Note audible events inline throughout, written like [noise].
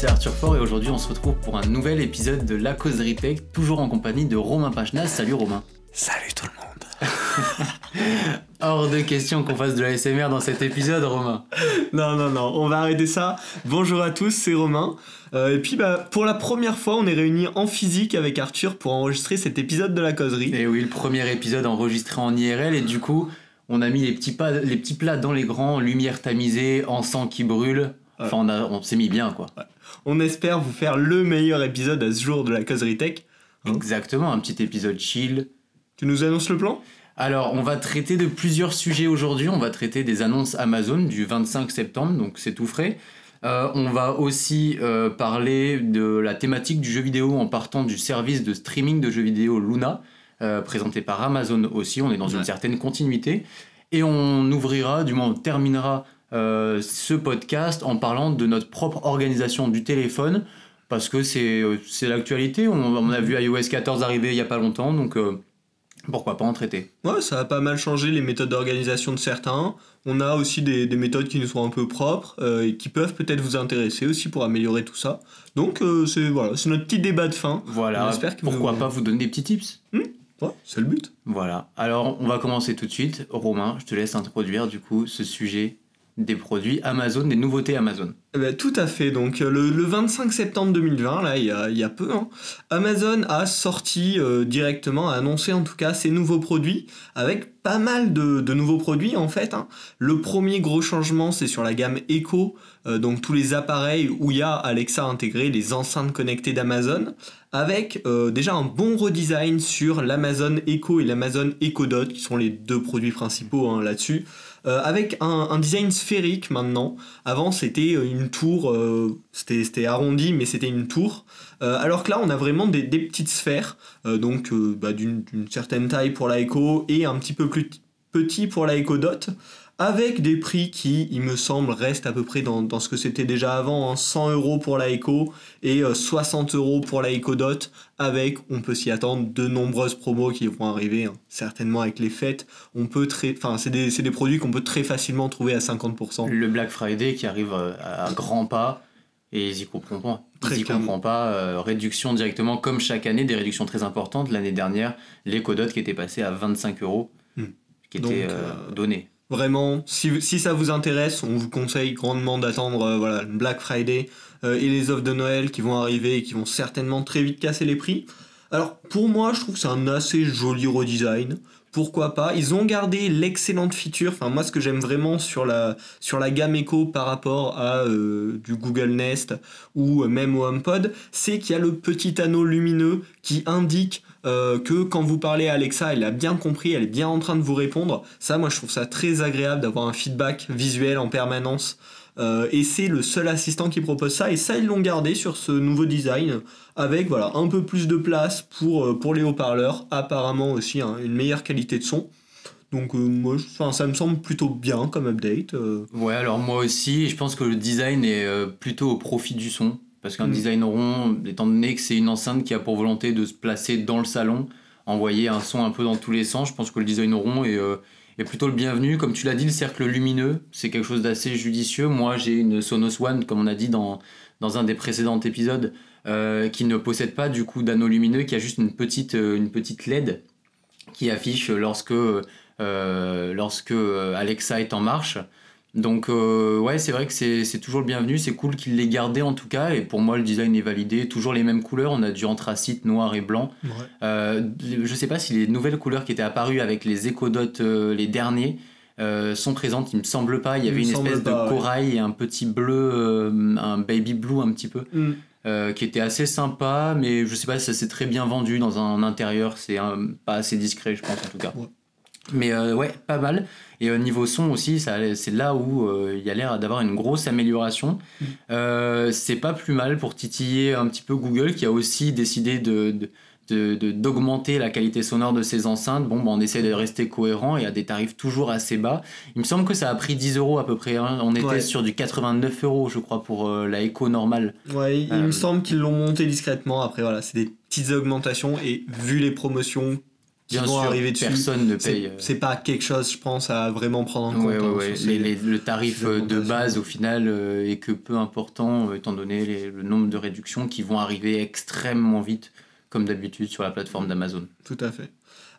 c'est Arthur Fort et aujourd'hui on se retrouve pour un nouvel épisode de La Causerie Tech, toujours en compagnie de Romain Pachenas. Salut Romain. Salut tout le monde. [laughs] Hors de question qu'on fasse de la SMR dans cet épisode, Romain. Non, non, non, on va arrêter ça. Bonjour à tous, c'est Romain. Euh, et puis bah, pour la première fois, on est réunis en physique avec Arthur pour enregistrer cet épisode de la causerie. Et oui, le premier épisode enregistré en IRL et du coup, on a mis les petits, pas, les petits plats dans les grands, lumière tamisée, encens qui brûle. Enfin, on, on s'est mis bien quoi. On espère vous faire le meilleur épisode à ce jour de la causerie tech. Hein Exactement, un petit épisode chill. Tu nous annonces le plan? Alors, on va traiter de plusieurs sujets aujourd'hui. On va traiter des annonces Amazon du 25 septembre, donc c'est tout frais. Euh, on va aussi euh, parler de la thématique du jeu vidéo en partant du service de streaming de jeux vidéo Luna, euh, présenté par Amazon aussi. On est dans une certaine continuité. Et on ouvrira, du moins on terminera ce podcast en parlant de notre propre organisation du téléphone, parce que c'est l'actualité. On, on, a vu iOS 14 arriver il n'y a pas longtemps, donc pourquoi pas en traiter Ouais, ça a pas mal changé les méthodes d'organisation de certains. On a aussi des, méthodes qui nous sont un peu propres euh, et qui peuvent peut-être vous intéresser aussi pour améliorer tout ça. Donc euh, c'est voilà, c'est notre petit débat de fin. Voilà. pourquoi pas vous donner des petits tips? Hmm? Ouais, c'est le but. Voilà. Alors on va commencer tout de suite. Romain, je te laisse introduire du coup ce sujet des produits Amazon, des nouveautés Amazon. Eh ben, tout à fait. Donc euh, le, 25 septembre 2020, là, il y a, peu, hein, Amazon a sorti euh, directement, a annoncé en tout cas ses nouveaux produits, avec pas mal de, nouveaux produits en fait. Hein. Le premier gros changement, c'est sur la gamme Echo, euh, donc tous les appareils où il y a Alexa intégré, les enceintes connectées d'Amazon, avec déjà un bon redesign sur l'Amazon Echo et l'Amazon Echo Dot, qui sont les deux produits principaux hein, là-dessus. Euh, avec un, design sphérique maintenant. Avant, c'était une tour, euh, c'était arrondi, mais c'était une tour. Euh, alors que là, on a vraiment des, petites sphères, donc bah, d'une certaine taille pour la Echo et un petit peu plus petit pour la Echo Dot avec des prix qui, il me semble, restent à peu près dans, ce que c'était déjà avant, 100 hein. euros pour la Echo et 60 euros pour la Echo Dot, avec, on peut s'y attendre, de nombreuses promos qui vont arriver, hein. certainement avec les fêtes. On peut très, enfin, c'est des, des, produits qu'on peut très facilement trouver à 50%. Le Black Friday qui arrive euh, à grands pas. Et ils y comprennent pas. Ils y comprennent pas. Euh, réduction directement, comme chaque année, des réductions très importantes. L'année dernière, Dot qui était passé à 25 euros, hmm. qui était euh, donné. Vraiment, si, ça vous intéresse, on vous conseille grandement d'attendre euh, Black Friday euh, et les offres de Noël qui vont arriver et qui vont certainement très vite casser les prix. Alors pour moi, je trouve que c'est un assez joli redesign. Pourquoi pas? Ils ont gardé l'excellente feature. Enfin moi, ce que j'aime vraiment sur la sur la gamme Echo par rapport à euh, du Google Nest ou même au HomePod, c'est qu'il y a le petit anneau lumineux qui indique euh, que quand vous parlez à Alexa, elle a bien compris, elle est bien en train de vous répondre. Ça, moi, je trouve ça très agréable d'avoir un feedback visuel en permanence. Euh, et c'est le seul assistant qui propose ça. Et ça, ils l'ont gardé sur ce nouveau design avec voilà un peu plus de place pour, euh, pour les haut-parleurs. Apparemment aussi hein, une meilleure qualité de son. Donc moi, ça me semble plutôt bien comme update. Ouais, alors moi aussi, je pense que le design est plutôt au profit du son. Parce qu'un mm. design rond, étant donné que c'est une enceinte qui a pour volonté de se placer dans le salon, envoyer un son un peu dans tous les sens, je pense que le design rond est, euh, est plutôt le bienvenu. Comme tu l'as dit, le cercle lumineux, c'est quelque chose d'assez judicieux. Moi, j'ai une Sonos One, comme on a dit dans, dans un des précédents épisodes, euh, qui ne possède pas du coup d'anneau lumineux, qui a juste une petite, euh, une petite LED qui affiche lorsque, lorsque Alexa est en marche. Donc euh, ouais, c'est vrai que c'est toujours le bienvenu, c'est cool qu'il l'ait gardé en tout cas, et pour moi le design est validé, toujours les mêmes couleurs, on a du anthracite noir et blanc. Euh, je sais pas si les nouvelles couleurs qui étaient apparues avec les Echo euh, les derniers, sont présentes, il me semble pas, il y avait une espèce de corail et un petit bleu, un baby blue un petit peu. Mm. qui était assez sympa, mais je sais pas si ça s'est très bien vendu dans un intérieur, c'est pas assez discret, je pense en tout cas. Mais ouais, pas mal. Et au niveau son aussi, c'est là où euh, il y a l'air d'avoir une grosse amélioration. Mm. Euh, c'est pas plus mal pour titiller un petit peu Google qui a aussi décidé de, d'augmenter la qualité sonore de ses enceintes. Bon, bah, on essaie de rester cohérent et à des tarifs toujours assez bas. Il me semble que ça a pris 10 euros à peu près. Hein. On était sur du 89 euros, je crois, pour euh, la Echo normale. Ouais, il me semble qu'ils l'ont monté discrètement. Après, voilà, c'est des petites augmentations et vu les promotions qui Bien vont sûr, arriver dessus. personne ne C'est- paye. euh, C'est pas quelque chose, je pense, à vraiment prendre en compte. Ouais, hein, ouais. Les- le tarif euh, de augmentations. base, au final, euh, est que peu important, euh, étant donné les- le nombre de réductions qui vont arriver extrêmement vite, comme d'habitude, sur la plateforme d'Amazon. Tout à fait.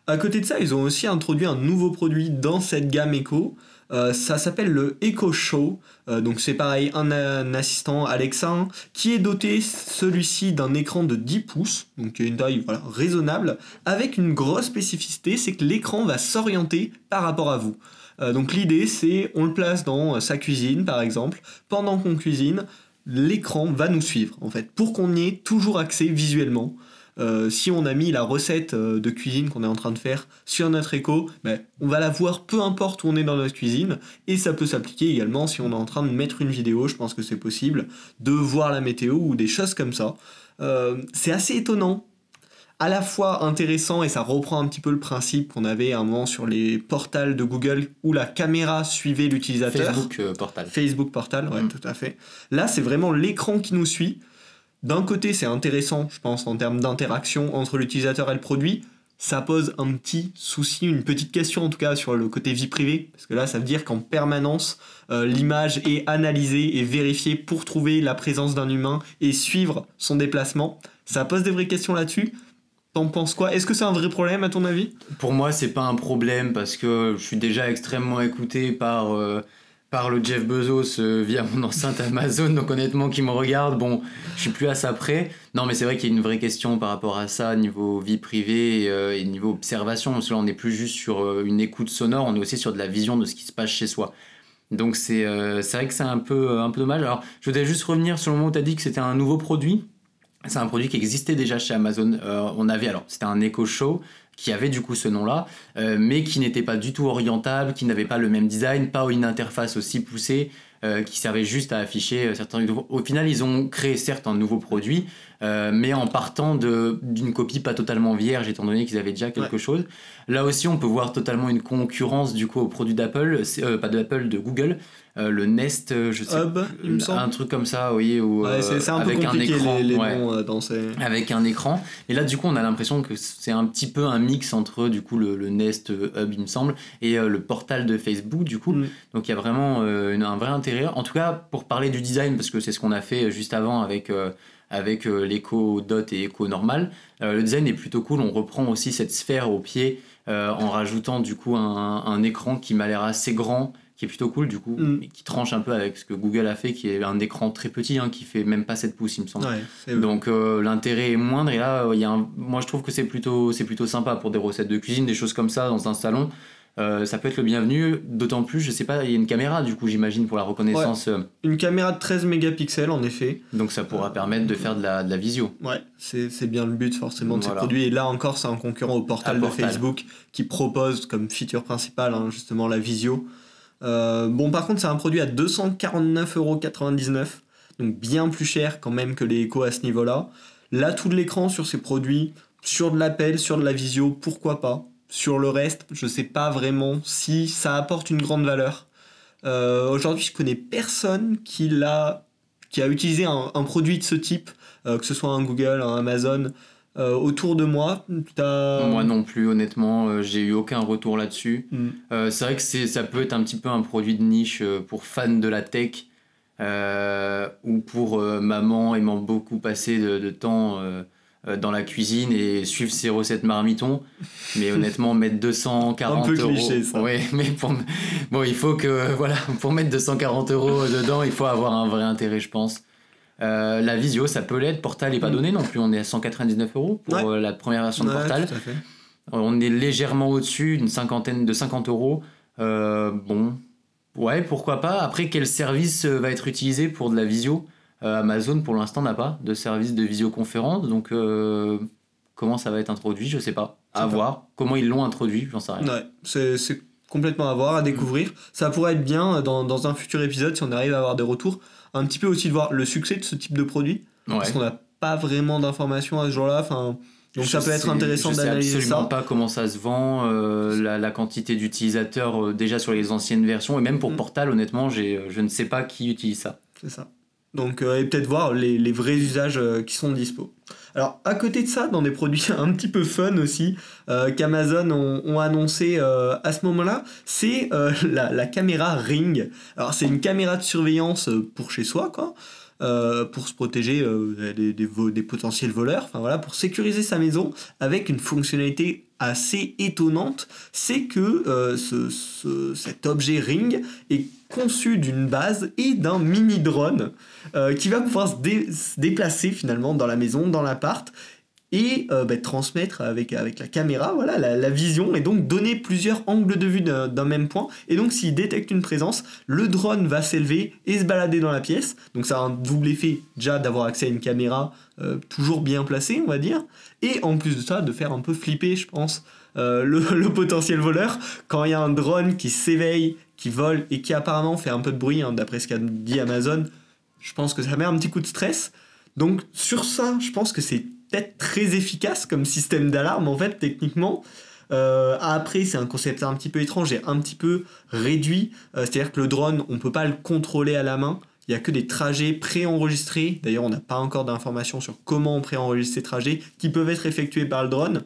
À côté de ça, ils ont aussi introduit un nouveau produit dans cette gamme Echo. Euh, ça s'appelle le Echo Show. Euh, donc c'est pareil, un, assistant Alexa qui est doté celui-ci d'un écran de 10 pouces, donc une taille raisonnable, avec une grosse spécificité, c'est que l'écran va s'orienter par rapport à vous. Euh, donc l'idée c'est on le place dans sa cuisine par exemple, pendant qu'on cuisine, l'écran va nous suivre en fait, pour qu'on y ait toujours accès visuellement. Euh, si on a mis la recette euh, de cuisine qu'on est en train de faire sur notre écho, ben, on va la voir peu importe où on est dans notre cuisine. Et ça peut s'appliquer également si on est en train de mettre une vidéo, je pense que c'est possible, de voir la météo ou des choses comme ça. Euh, c'est assez étonnant, à la fois intéressant et ça reprend un petit peu le principe qu'on avait à un moment sur les portals de Google où la caméra suivait l'utilisateur. Facebook euh, Portal. Facebook Portal, ouais, Mm. tout à fait. Là, c'est vraiment l'écran qui nous suit. D'un côté, c'est intéressant, je pense, en termes d'interaction entre l'utilisateur et le produit. Ça pose un petit souci, une petite question en tout cas sur le côté vie privée, parce que là, ça veut dire qu'en permanence, euh, l'image est analysée et vérifiée pour trouver la présence d'un humain et suivre son déplacement. Ça pose des vraies questions là-dessus. T'en penses quoi? Est-ce que c'est un vrai problème à ton avis? Pour moi, c'est pas un problème parce que je suis déjà extrêmement écouté par, euh, par le Jeff Bezos euh, via mon [laughs] enceinte Amazon. Donc, honnêtement, qui me regarde, bon, je suis plus à ça près. Non, mais c'est vrai qu'il y a une vraie question par rapport à ça, niveau vie privée et, euh, et niveau observation. Parce que là, on n'est plus juste sur euh, une écoute sonore, on est aussi sur de la vision de ce qui se passe chez soi. Donc, c'est vrai que c'est un peu, un peu dommage. Alors, je voudrais juste revenir sur le moment où tu as dit que c'était un nouveau produit. C'est un produit qui existait déjà chez Amazon. On avait alors, c'était un Echo Show qui avait du coup ce nom-là, euh, mais qui n'était pas du tout orientable, qui n'avait pas le même design, pas une interface aussi poussée, euh, qui servait juste à afficher euh, certains. Au final, ils ont créé certes un nouveau produit, euh, mais en partant d'une copie pas totalement vierge, étant donné qu'ils avaient déjà quelque chose. Là aussi, on peut voir totalement une concurrence du coup au produit d'Apple, pas d'Apple, de Google, euh, le Nest, euh, je sais Hub, il me semble. un truc comme ça, vous voyez, où, Ouais, c'est euh, c'est un peu avec un écran, les, les ouais noms euh, dans ces. avec un écran. Et là, du coup, on a l'impression que c'est un petit peu un mix entre du coup le, le Nest Hub, il me semble, et euh, le portal de Facebook, du coup. Mm. Donc, il y a vraiment euh, une- un vrai intérêt. En tout cas, pour parler du design, parce que c'est ce qu'on a fait juste avant avec. euh, avec euh, l'écho dot et écho normal. Euh, le design est plutôt cool, on reprend aussi cette sphère au pied euh, en rajoutant du coup un, un écran qui m'a l'air assez grand, qui est plutôt cool du coup, Mm. et qui tranche un peu avec ce que Google a fait, qui est un écran très petit, hein, qui fait même pas 7 pouces il me semble. Ouais, Donc euh, l'intérêt est moindre et là euh, il y a un- moi je trouve que c'est plutôt c'est plutôt sympa pour des recettes de cuisine, des choses comme ça dans un salon. Euh, ça peut être le bienvenu, d'autant plus, je sais pas, il y a une caméra du coup j'imagine pour la reconnaissance, Une caméra de 13 mégapixels en effet. donc ça pourra permettre de faire de la, de la visio. Ouais, c'est bien le but forcément de Voilà. ces produits. Et là encore, c'est un concurrent au portal de. Facebook qui propose comme feature principale hein, justement la visio. Euh, bon, par contre, c'est un produit à 249,99€, donc bien plus cher quand même que les Echo à ce niveau-là. L'atout de l'écran sur ces produits, sur de l'appel, sur de la visio, pourquoi pas? Sur le reste, je sais pas vraiment si ça apporte une grande valeur. Euh, Aujourd'hui, je connais personne qui qui a utilisé un, un produit de ce type, euh, que ce soit un Google, un Amazon, euh, autour de moi. T'as- Moi non plus honnêtement, euh, j'ai eu aucun retour là-dessus. Hmm. Euh, c'est vrai que c'est, ça peut être un petit peu un produit de niche pour fans de la tech ou pour maman aimant beaucoup passer de, de temps dans la cuisine et suivre ses recettes marmitons. Mais [laughs] honnêtement, mettre 240 Un peu euros. cliché, ça. Ouais, [laughs] mais pour, bon, il faut que [laughs] voilà, pour mettre 240 euros dedans, il faut avoir un vrai intérêt, je pense. Euh, la visio, ça peut l'être. Portal n'est pas Mm. donné non plus. On est à 199 euros pour Ouais. euh, la première version de Ouais, Portal. fait. On est légèrement au-dessus, d'une cinquantaine de 50 euros. Euh, bon, ouais, pourquoi pas. Après, quel service euh, va être utilisé pour de la visio Euh, Amazon, pour l'instant, n'a pas de service de visioconférence. Donc, euh, comment ça va être introduit? Je sais pas. À pas. voir. Comment ils l'ont introduit? J'en sais rien. Ouais, c'est complètement à voir, à découvrir. Ça pourrait être bien euh, dans, dans un futur épisode si on arrive à avoir des retours. Un petit peu aussi de voir le succès de ce type de produit. Ouais. Parce qu'on n'a pas vraiment d'informations à ce jour-là. Enfin, donc ça Je peut être sais- intéressant je sais d'analyser absolument ça. pas comment ça se vend, euh, la, la quantité d'utilisateurs euh, déjà sur les anciennes versions. Et même pour Mm. Portal, honnêtement, euh, je ne sais pas qui utilise ça. C'est ça. Donc, euh, et peut-être voir les, les vrais usages qui sont dispo. Alors, à côté de ça, dans des produits [laughs] un petit peu fun aussi, euh, qu'Amazon ont, annoncé euh, à ce moment-là, c'est euh, [laughs] la, caméra Ring. Alors, c'est une caméra de surveillance pour chez soi, quoi. pour se protéger des, potentiels voleurs, enfin voilà, pour sécuriser sa maison avec une fonctionnalité assez étonnante, c'est que ce, cet objet Ring est conçu d'une base et d'un mini drone qui va pouvoir se, déplacer finalement dans la maison, dans l'appart et euh, bah, transmettre avec, avec la caméra voilà, la, vision et donc donner plusieurs angles de vue d'un même point. Et donc s'il détecte une présence, le drone va s'élever et se balader dans la pièce. Donc ça a un double effet déjà d'avoir accès à une caméra euh, toujours bien placée, on va dire. Et en plus de ça, de faire un peu flipper, je pense, euh, le, [laughs] potentiel voleur quand il y a un drone qui s'éveille, qui vole et qui apparemment fait un peu de bruit, hein, d'après ce qu'a dit Amazon. Je pense que ça met un petit coup de stress. Donc sur ça, je pense que c'est peut-être très efficace comme système d'alarme en fait techniquement. Euh, après, c'est un concept un petit peu étrange et un petit peu réduit. Euh, c'est-à-dire que le drone, on ne peut pas le contrôler à la main. Il n'y a que des trajets préenregistrés. D'ailleurs, on n'a pas encore d'informations sur comment on préenregistre ces trajets qui peuvent être effectués par le drone.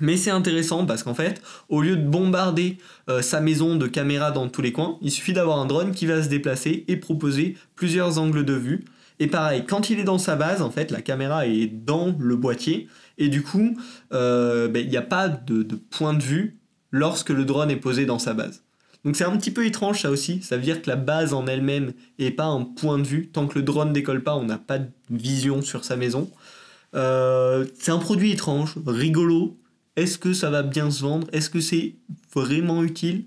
Mais c'est intéressant parce qu'en fait, au lieu de bombarder euh, sa maison de caméras dans tous les coins, il suffit d'avoir un drone qui va se déplacer et proposer plusieurs angles de vue. Et pareil, quand il est dans sa base, en fait, la caméra est dans le boîtier. Et du coup, euh, ben, il n'y a pas de, point de vue lorsque le drone est posé dans sa base. Donc c'est un petit peu étrange ça aussi. Ça veut dire que la base en elle-même n'est pas un point de vue. Tant que le drone décolle pas, on n'a pas de vision sur sa maison. Euh, c'est un produit étrange, rigolo. Est-ce que ça va bien se vendre? Est-ce que c'est vraiment utile?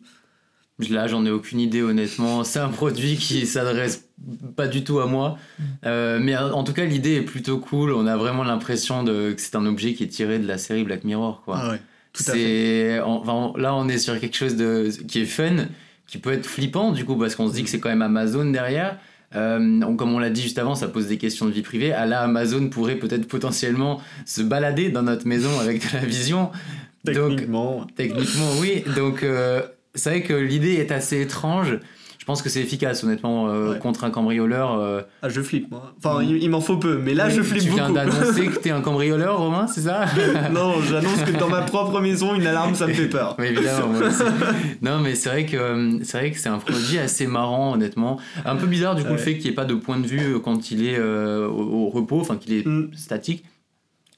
Là, j'en ai aucune idée, honnêtement. C'est un produit qui s'adresse pas du tout à moi. Euh, mais en tout cas, l'idée est plutôt cool. On a vraiment l'impression que c'est un objet qui est tiré de la série Black Mirror. Quoi. Ah ouais, tout à fait. là, on est sur quelque chose de, qui est fun, qui peut être flippant, du coup, parce qu'on se dit que c'est quand même Amazon derrière. Euh, comme on l'a dit juste avant, ça pose des questions de vie privée. À la Amazon pourrait peut-être potentiellement se balader dans notre maison avec de la vision. Techniquement. techniquement, oui. Donc, euh, c'est vrai que l'idée est assez étrange. Je pense que c'est efficace, honnêtement, euh, contre un cambrioleur. Euh. Ah, je flippe, moi. Enfin, il, m'en faut peu, mais là, je flippe beaucoup. Tu viens d'annoncer que [laughs] t'es un cambrioleur, Romain, c'est ça [laughs] Non, j'annonce que dans ma propre maison, une alarme, ça me fait peur. Oui, évidemment. [laughs] non, mais c'est vrai que euh, c'est vrai que c'est un produit assez marrant, honnêtement. Un peu bizarre, du coup, le fait qu'il n'y ait pas de point de vue quand il est au, repos, enfin, qu'il est mm. statique.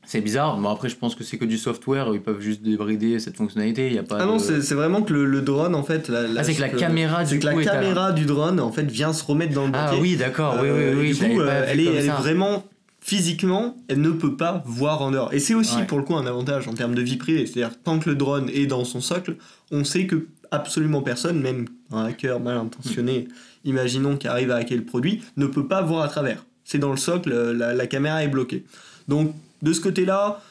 C'est bizarre. Bon, après, je pense que c'est que du software. Ils peuvent juste débrider cette fonctionnalité. Il y a pas. Ah non, c'est vraiment que le, drone, en fait. La, ah, c'est que la caméra du que la caméra du drone, en fait, vient se remettre dans le Ah oui, d'accord. oui, oui, oui. Du coup, euh, elle, est, elle est vraiment physiquement, elle ne peut pas voir en dehors. Et c'est aussi pour le coup un avantage en termes de vie privée. C'est-à-dire tant que le drone est dans son socle, on sait que absolument personne, même un hacker mal intentionné, imaginons qui arrive à hacker le produit, ne peut pas voir à travers. C'est dans le socle, la, la caméra est bloquée. Donc de ce côté-là,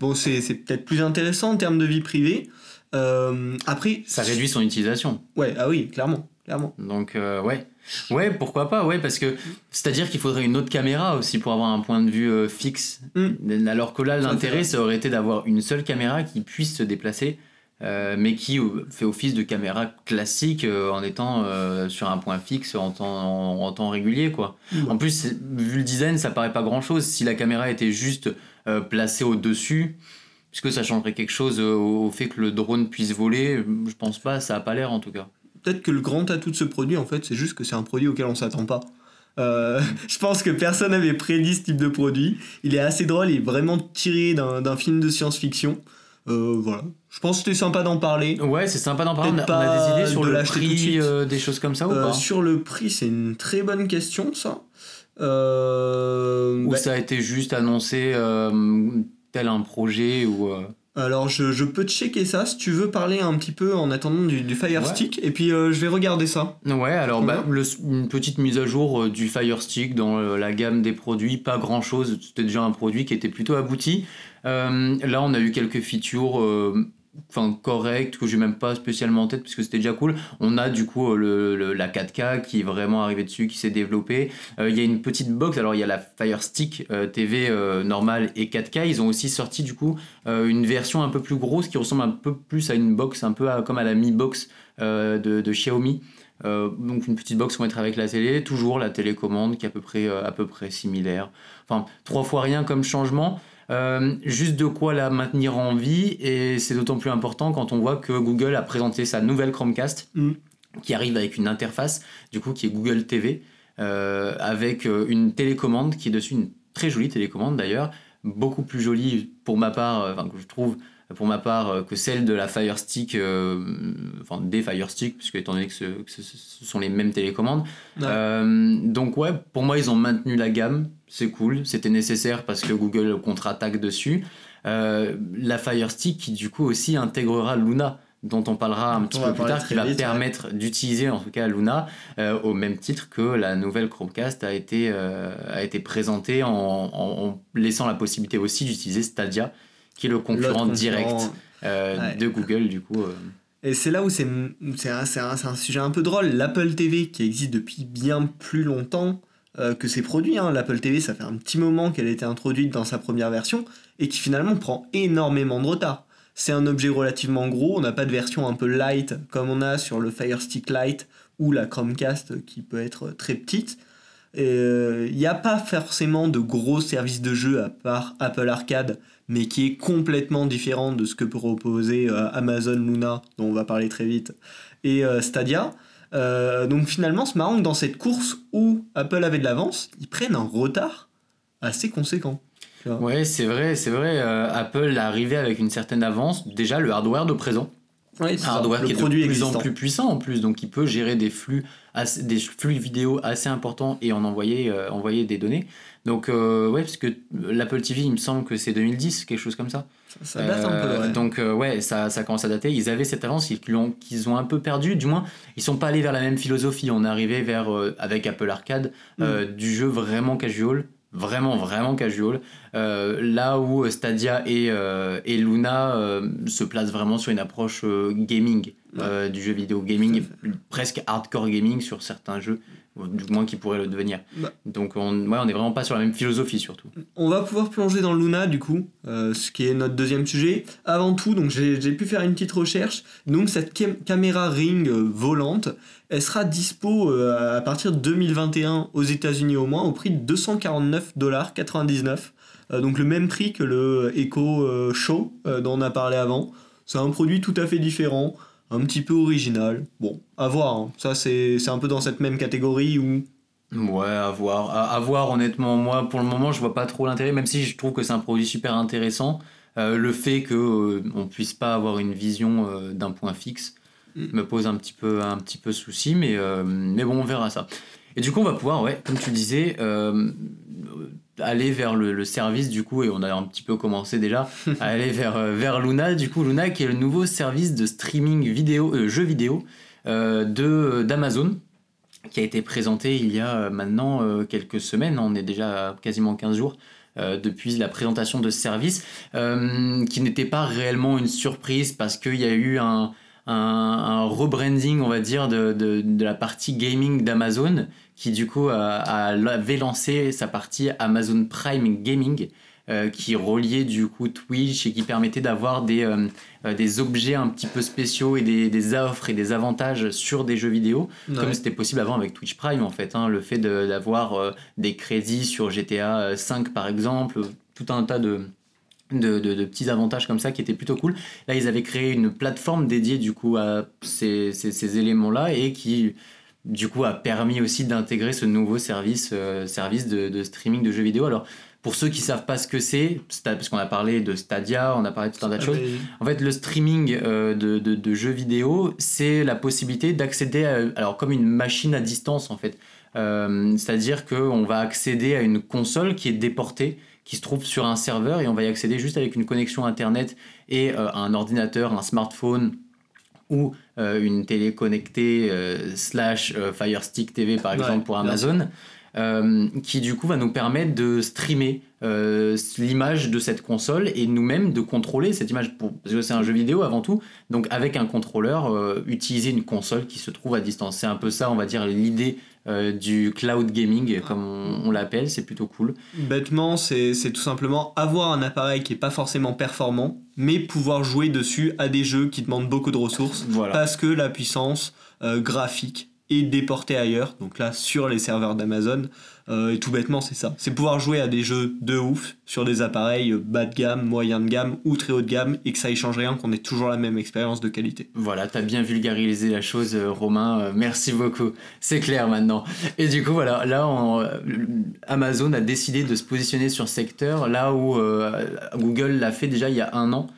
bon, c'est peut-être plus intéressant en termes de vie privée. Euh, après, ça réduit son utilisation. Ouais, ah oui, clairement, clairement. Donc euh, ouais, ouais, pourquoi pas, ouais, parce que c'est-à-dire qu'il faudrait une autre caméra aussi pour avoir un point de vue euh, fixe. Mm. Alors que là, l'intérêt, ça aurait été d'avoir une seule caméra qui puisse se déplacer. mais qui fait office de caméra classique en étant sur un point fixe en temps, en, temps régulier quoi. Mm. En plus, vu le design, ça paraît pas grand chose. Si la caméra était juste euh, placé au-dessus. Est-ce que ça changerait quelque chose euh, au fait que le drone puisse voler Je pense pas, ça a pas l'air en tout cas. Peut-être que le grand atout de ce produit, en fait, c'est juste que c'est un produit auquel on s'attend pas. Euh, [laughs] je pense que personne n'avait prédit ce type de produit. Il est assez drôle, il est vraiment tiré d'un film de science-fiction. voilà. Je pense que c'était sympa d'en parler. Ouais, c'est sympa d'en parler. On a, des idées sur le prix, des choses comme ça ou pas? Sur le prix, c'est une très bonne question, ça. Euh, ou bah ça a été juste annoncé euh, tel un projet ou. Euh, alors je, je, peux checker ça si tu veux parler un petit peu en attendant du, du Fire Stick et puis je vais regarder ça. Ouais alors bah, une petite mise à jour du Fire Stick dans la gamme des produits, pas grand chose, c'était déjà un produit qui était plutôt abouti. là on a eu quelques features enfin correct que j'ai même pas spécialement en tête puisque c'était déjà cool. On a du coup le, la 4K qui est vraiment arrivé dessus qui s'est développé euh, il y a une petite box alors il y a la Fire Stick euh, TV euh, normale et 4K ils ont aussi sorti du coup une version un peu plus grosse qui ressemble un peu plus à une box un peu comme à la Mi Box de, de, Xiaomi. Donc une petite box qu'on mettre avec la télé. Toujours la télécommande qui est à peu près à peu près similaire. Enfin trois fois rien comme changement juste de quoi la maintenir en vie et c'est d'autant plus important quand on voit que Google a présenté sa nouvelle Chromecast Mm. qui arrive avec une interface du coup qui est Google TV avec une télécommande qui est dessus une très jolie télécommande d'ailleurs beaucoup plus jolie pour ma part enfin que je trouve pour ma part euh, que celle de la Fire Stick, euh, enfin des Fire Stick, puisque étant donné que ce, que ce, ce sont les mêmes télécommandes. Ouais. Euh, donc ouais, pour moi ils ont maintenu la gamme, c'est cool, c'était nécessaire parce que Google contre-attaque dessus. Euh, la Fire Stick qui du coup aussi intégrera Luna dont on parlera un petit peu plus tard, qui va vite, ouais. permettre d'utiliser en tout cas Luna au même titre que la nouvelle Chromecast a été, a été présentée en, en- en laissant la possibilité aussi d'utiliser Stadia, qui est le concurrent direct euh, Ouais. de Google du coup. euh. Et c'est là où c'est c'est un, un- un sujet un peu drôle. L'Apple TV, qui existe depuis bien plus longtemps euh, que ses produits, hein. l'Apple TV, ça fait un petit moment qu'elle a été introduite dans sa première version, et qui finalement prend énormément de retard. C'est un objet relativement gros, on n'a pas de version un peu light comme on a sur le Fire Stick Lite ou la Chromecast qui peut être très petite. Il n'y a pas forcément de gros services de jeu à part Apple Arcade, mais qui est complètement différent de ce que proposer euh, Amazon Luna, dont on va parler très vite, et euh, Stadia. Euh, donc finalement, c'est marrant que dans cette course où Apple avait de l'avance, ils prennent un retard assez conséquent. Ouais, c'est vrai, c'est vrai. Apple est arrivé avec une certaine avance. Déjà, le hardware de présent, Un hardware le qui est de produit plus existant. en plus puissant en plus, donc il peut gérer des flux, assez- des flux vidéo assez importants et en envoyer, euh, envoyer des données. Donc euh, ouais, parce que l'Apple TV, il me semble que c'est 2010, quelque chose comme ça. Ça date un Euh, peu, ouais. Donc euh, ouais, ça, ça commence à dater. Ils avaient cette avance qu'ils l'ont- qu'ils ont un peu perdu. Du moins, ils sont pas allés vers la même philosophie. On est arrivé vers euh, avec Apple Arcade euh, Mm. du jeu vraiment casual, vraiment vraiment casual. Euh, là où Stadia et, euh, et Luna euh, se placent vraiment sur une approche gaming du jeu vidéo gaming, presque hardcore gaming sur certains jeux, ou du moins qui pourraient le devenir. Bah. Donc on, ouais, on est vraiment pas sur la même philosophie surtout. On va pouvoir plonger dans Luna du coup, euh, ce qui est notre deuxième sujet. Avant tout, donc j'ai pu faire une petite recherche. Donc cette cam- caméra Ring euh, volante, elle sera dispo euh, à partir de 2021 aux États-Unis au moins au prix de 249,99$. Euh, donc le même prix que le Echo Show dont on a parlé avant. C'est un produit tout à fait différent, un petit peu original. Bon, à voir. hein. Ça c'est un peu dans cette même catégorie où Ouais, à voir. À, à voir, honnêtement. Moi, pour le moment, je vois pas trop l'intérêt, même si je trouve que c'est un produit super intéressant. Euh, le fait que euh, on puisse pas avoir une vision euh, d'un point fixe Mm. me pose un petit peu, un petit peu souci, mais, mais bon, on verra ça. Et du coup, on va pouvoir, ouais, comme tu disais, aller vers le, le service, du coup, et on a un petit peu commencé déjà, à [laughs] aller vers, euh, vers Luna, du coup, Luna qui est le nouveau service de streaming vidéo, euh, jeux vidéo euh, de d'Amazon qui a été présenté il y a euh, maintenant euh, quelques semaines, on est déjà à quasiment 15 jours euh, depuis la présentation de ce service, euh, qui n'était pas réellement une surprise parce qu'il y a eu un, un, un rebranding, on va dire, de, de, de la partie gaming d'Amazon, qui du coup avait lancé sa partie Amazon Prime Gaming. euh, qui reliait du coup Twitch et qui permettait d'avoir des, euh, euh, des objets un petit peu spéciaux et des, des offres et des avantages sur des jeux vidéo comme c'était possible avant avec Twitch Prime en fait, hein, le fait de- d'avoir euh, des crédits sur GTA 5 par exemple, tout un tas de, de, de- de petits avantages comme ça qui étaient plutôt cool. Là ils avaient créé une plateforme dédiée du coup à ces, ces- ces éléments-là et qui du coup a permis aussi d'intégrer ce nouveau service, euh, service de, de streaming de jeux vidéo. Alors pour ceux qui savent pas ce que c'est, parce qu'on a parlé de Stadia, on a parlé de tout un tas de choses. En fait, le streaming euh, de, de- de jeux vidéo, c'est la possibilité d'accéder à, alors comme une machine à distance en fait. Euh, C'est-à-dire qu'on va accéder à une console qui est déportée, qui se trouve sur un serveur et on va y accéder juste avec une connexion internet et un ordinateur, un smartphone ou une télé connectée euh, slash euh, Fire Stick TV par Ouais, exemple pour Amazon, euh, qui du coup va nous permettre de streamer euh, l'image de cette console et nous-mêmes de contrôler cette image pour, parce que c'est un jeu vidéo avant tout. Donc avec un contrôleur euh, utiliser une console qui se trouve à distance. C'est un peu ça on va dire l'idée euh, du cloud gaming comme on, on l'appelle. C'est plutôt cool. Bêtement, c'est tout simplement avoir un appareil qui est pas forcément performant, mais pouvoir jouer dessus à des jeux qui demandent beaucoup de ressources, voilà. Parce que la puissance euh, graphique et déporté ailleurs, donc là sur les serveurs d'Amazon. Euh, et tout bêtement, c'est ça. C'est pouvoir jouer à des jeux de ouf sur des appareils euh, bas de gamme, moyen de gamme ou très haut de gamme et que ça y change rien, qu'on ait toujours la même expérience de qualité. Voilà, t'as bien vulgarisé la chose, euh, Romain. merci beaucoup. C'est clair maintenant. Et du coup, voilà, là, Amazon a décidé de se positionner sur secteur là où Google l'a fait déjà il y a un an.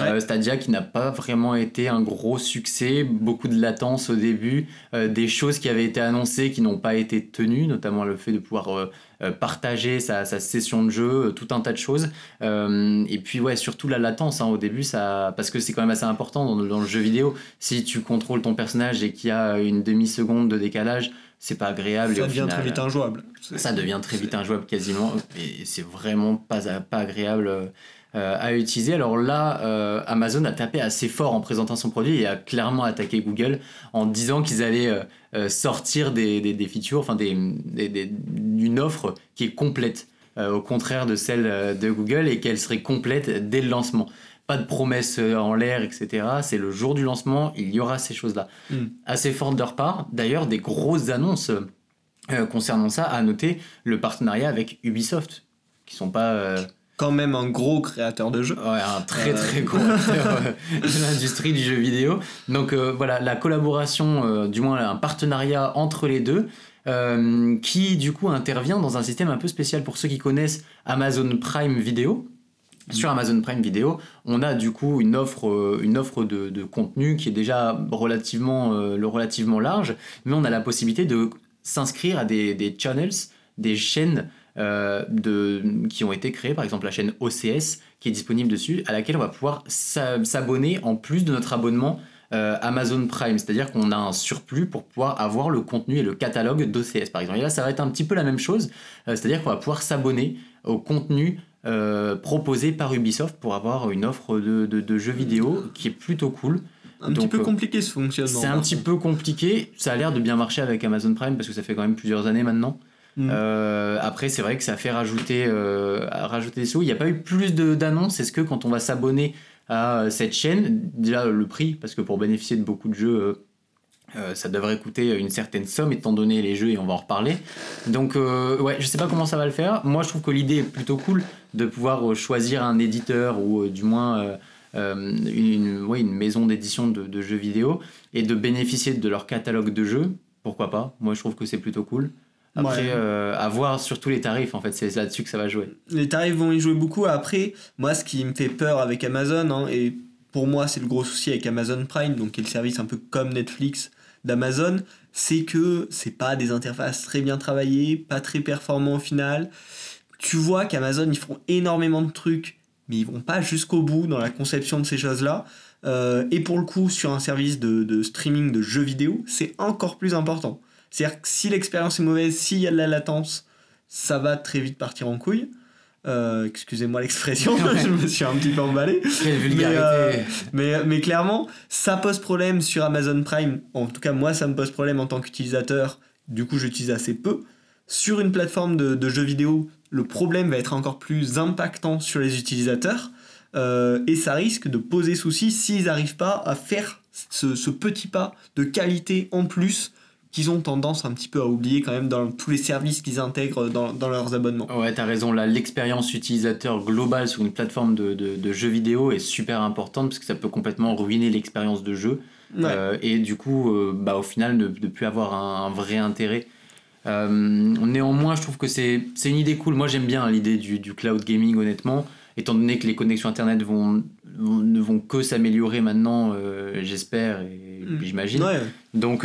Euh, Stadia qui n'a pas vraiment été un gros succès, beaucoup de latence au début, euh, des choses qui avaient été annoncées qui n'ont pas été tenues, notamment le fait de pouvoir euh, partager sa, session de jeu, tout un tas de choses. et puis ouais, surtout la latence hein, au début, ça, parce que c'est quand même assez important dans, dans, le jeu vidéo. Si tu contrôles ton personnage et qu'il y a une demi-seconde de décalage, c'est pas agréable. Ça devient très vite injouable. Ça devient très vite injouable quasiment, et c'est vraiment pas, pas agréable euh, à utiliser. Alors là, euh, Amazon a tapé assez fort en présentant son produit et a clairement attaqué Google en disant qu'ils allaient euh, sortir des, des, features, enfin des, une offre qui est complète, au contraire de celle de Google, et qu'elle serait complète dès le lancement pas de promesses en l'air, etc. C'est le jour du lancement, il y aura ces choses-là. Hmm. Assez fort de leur part. D'ailleurs, des grosses annonces concernant ça, à noter le partenariat avec Ubisoft, qui sont pas quand même un gros créateur de jeux. Ouais, un très très gros acteur euh, de l'industrie du jeu vidéo. Donc euh, voilà, la collaboration, euh, du moins un partenariat entre les deux, qui du coup intervient dans un système un peu spécial pour ceux qui connaissent Amazon Prime Video. Sur Amazon Prime Video, on a du coup une offre, une offre de, de contenu qui est déjà relativement, le relativement large, mais on a la possibilité de s'inscrire à des, des channels, des chaînes euh, de, qui ont été créés, par exemple la chaîne OCS qui est disponible dessus, à laquelle on va pouvoir s'abonner en plus de notre abonnement euh, Amazon Prime, c'est-à-dire qu'on a un surplus pour pouvoir avoir le contenu et le catalogue d'OCS par exemple. Et là, ça va être un petit peu la même chose, euh, c'est-à-dire qu'on va pouvoir s'abonner au contenu proposé par Ubisoft pour avoir une offre de, de, jeux vidéo qui est plutôt cool. Un petit peu compliqué ce fonctionnement. C'est un petit peu compliqué, ça a l'air de bien marcher avec Amazon Prime parce que ça fait quand même plusieurs années maintenant. Mm. Euh, après, c'est vrai que ça fait rajouter, euh, rajouter des sous. Il n'y a pas eu plus d'annonces. Est-ce que quand on va s'abonner à cette chaîne, déjà le prix, parce que pour bénéficier de beaucoup de jeux, euh, ça devrait coûter une certaine somme étant donné les jeux et on va en reparler. Donc ouais, je sais pas comment ça va le faire. Moi, je trouve que l'idée est plutôt cool de pouvoir choisir un éditeur ou du moins une, maison d'édition de, jeux vidéo et de bénéficier de leur catalogue de jeux. Pourquoi pas? Moi, je trouve que c'est plutôt cool. Après, euh, à voir surtout les tarifs, en fait, c'est là-dessus que ça va jouer. Les tarifs vont y jouer beaucoup. Après, moi, ce qui me fait peur avec Amazon, hein, et pour moi, c'est le gros souci avec Amazon Prime, donc qui est le service un peu comme Netflix d'Amazon, c'est que c'est pas des interfaces très bien travaillées, pas très performants au final. Tu vois qu'Amazon, ils font énormément de trucs, mais ils vont pas jusqu'au bout dans la conception de ces choses-là. Euh, et pour le coup, sur un service de, de streaming de jeux vidéo, c'est encore plus important. C'est-à-dire que si l'expérience est mauvaise, s'il y a de la latence, ça va très vite partir en couille. Euh, excusez-moi l'expression, [laughs] je me suis un petit peu emballé. Euh, mais, mais, clairement, ça pose problème sur Amazon Prime. En tout cas, moi, ça me pose problème en tant qu'utilisateur. Du coup, j'utilise assez peu. Sur une plateforme de, jeux vidéo, le problème va être encore plus impactant sur les utilisateurs. Euh, et ça risque de poser souci s'ils n'arrivent pas à faire ce, ce, petit pas de qualité en plus qu'ils ont tendance un petit peu à oublier quand même dans tous les services qu'ils intègrent dans, dans, leurs abonnements. Ouais, t'as raison, là, l'expérience utilisateur globale sur une plateforme de, de, jeux vidéo est super importante parce que ça peut complètement ruiner l'expérience de jeu. Euh, et du coup, euh, bah, au final, ne, plus avoir un, vrai intérêt. Euh, néanmoins, je trouve que c'est une idée cool. Moi, j'aime bien l'idée du, du, cloud gaming, honnêtement, étant donné que les connexions Internet vont, ne vont que s'améliorer maintenant, j'espère et mm. j'imagine. Donc,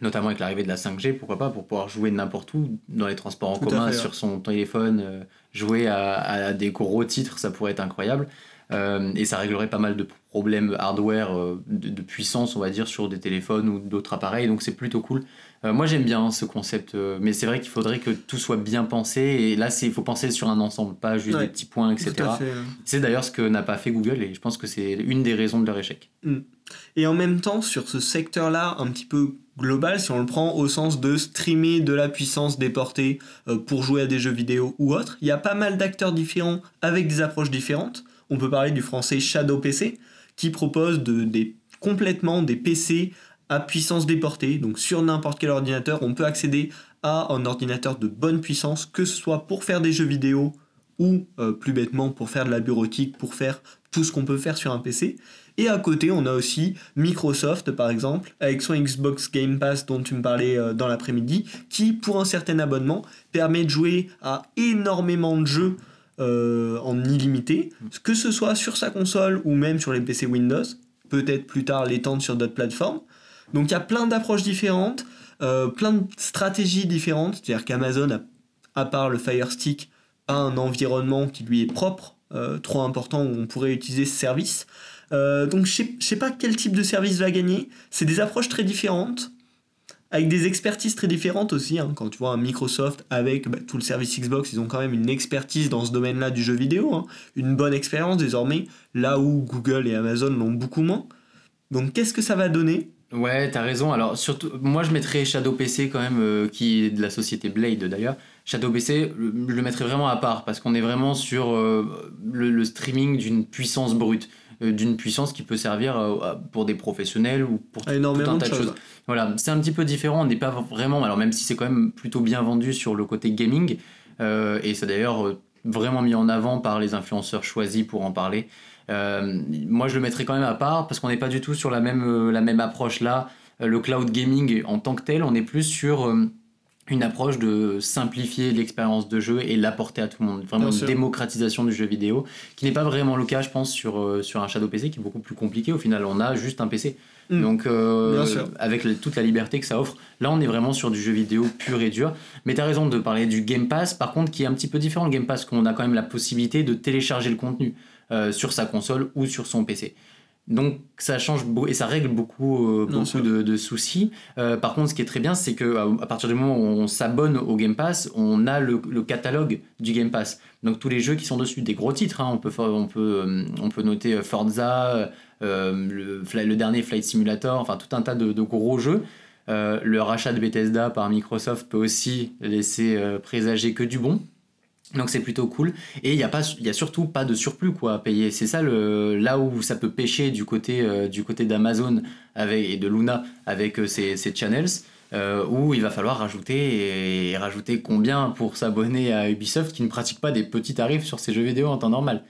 notamment avec l'arrivée de la 5G, pourquoi pas, pour pouvoir jouer n'importe où, dans les transports en commun, sur son téléphone, euh, jouer à, des gros titres, ça pourrait être incroyable. Euh, et ça réglerait pas mal de problèmes hardware, euh, de, puissance, on va dire, sur des téléphones ou d'autres appareils, donc c'est plutôt cool. Moi j'aime bien ce concept, mais c'est vrai qu'il faudrait que tout soit bien pensé, et là il faut penser sur un ensemble, pas juste des petits points, etc. C'est d'ailleurs ce que n'a pas fait Google, et je pense que c'est une des raisons de leur échec. Mm. Et en même temps, sur ce secteur-là, un petit peu global, si on le prend au sens de streamer de la puissance déportée euh, pour jouer à des jeux vidéo ou autre, il y a pas mal d'acteurs différents avec des approches différentes. On peut parler du français Shadow PC, qui propose de, des, complètement des PC à puissance déportée, donc sur n'importe quel ordinateur, on peut accéder à un ordinateur de bonne puissance, que ce soit pour faire des jeux vidéo ou euh, plus bêtement pour faire de la bureautique, pour faire tout ce qu'on peut faire sur un PC. Et à côté, on a aussi Microsoft, par exemple, avec son Xbox Game Pass dont tu me parlais euh, dans l'après-midi, qui, pour un certain abonnement, permet de jouer à énormément de jeux euh, en illimité, que ce soit sur sa console ou même sur les PC Windows, peut-être plus tard l'étendre sur d'autres plateformes. Donc il y a plein d'approches différentes, euh, plein de stratégies différentes, c'est-à-dire qu'Amazon, à part le Fire Stick, a un environnement qui lui est propre, trop important où on pourrait utiliser ce service. Euh, donc je sais pas quel type de service va gagner. C'est des approches très différentes, avec des expertises très différentes aussi. Hein. Quand tu vois un Microsoft avec bah, tout le service Xbox, ils ont quand même une expertise dans ce domaine-là du jeu vidéo, hein. une bonne expérience désormais, là où Google et Amazon l'ont beaucoup moins. Donc qu'est-ce que ça va donner? Ouais, t'as raison. Alors surtout, moi je mettrais Shadow PC quand même, euh, qui est de la société Blade d'ailleurs. Shadow PC, je le mettrais vraiment à part parce qu'on est vraiment sur euh, le, streaming d'une puissance brute. Euh, d'une puissance qui peut servir pour des professionnels ou pour tout, un tas de choses. Voilà, c'est un petit peu différent. On n'est pas vraiment, alors même si c'est quand même plutôt bien vendu sur le côté gaming, et c'est d'ailleurs vraiment mis en avant par les influenceurs choisis pour en parler. moi, je le mettrais quand même à part parce qu'on n'est pas du tout sur la même, la même approche là. Le cloud gaming en tant que tel, on est plus sur une approche de simplifier l'expérience de jeu et l'apporter à tout le monde. Vraiment une démocratisation du jeu vidéo, qui n'est pas vraiment le cas, je pense, sur, euh, sur un Shadow PC, qui est beaucoup plus compliqué. Au final, on a juste un PC. Mm. Donc, euh, avec toute la liberté que ça offre, là, on est vraiment sur du jeu vidéo pur et dur. Mais tu as raison de parler du Game Pass, par contre, qui est un petit peu différent. Le Game Pass, qu'on a quand même la possibilité de télécharger le contenu euh, sur sa console ou sur son PC. Donc ça change et ça règle beaucoup, euh, beaucoup de, soucis. Euh, par contre, ce qui est très bien, c'est que à partir du moment où on s'abonne au Game Pass, on a le, catalogue du Game Pass. Donc tous les jeux qui sont dessus, des gros titres. Hein. on peut on peut euh, on peut noter Forza, le, le, dernier Flight Simulator, enfin tout un tas de, de gros jeux. le rachat de Bethesda par Microsoft peut aussi laisser présager que du bon. Donc c'est plutôt cool et il y a pas y a surtout pas de surplus quoi à payer. C'est ça le là où ça peut pêcher du côté euh, du côté d'Amazon avec et de Luna avec euh, ses, channels euh, où il va falloir rajouter et, rajouter combien pour s'abonner à Ubisoft qui ne pratique pas des petits tarifs sur ses jeux vidéo en temps normal.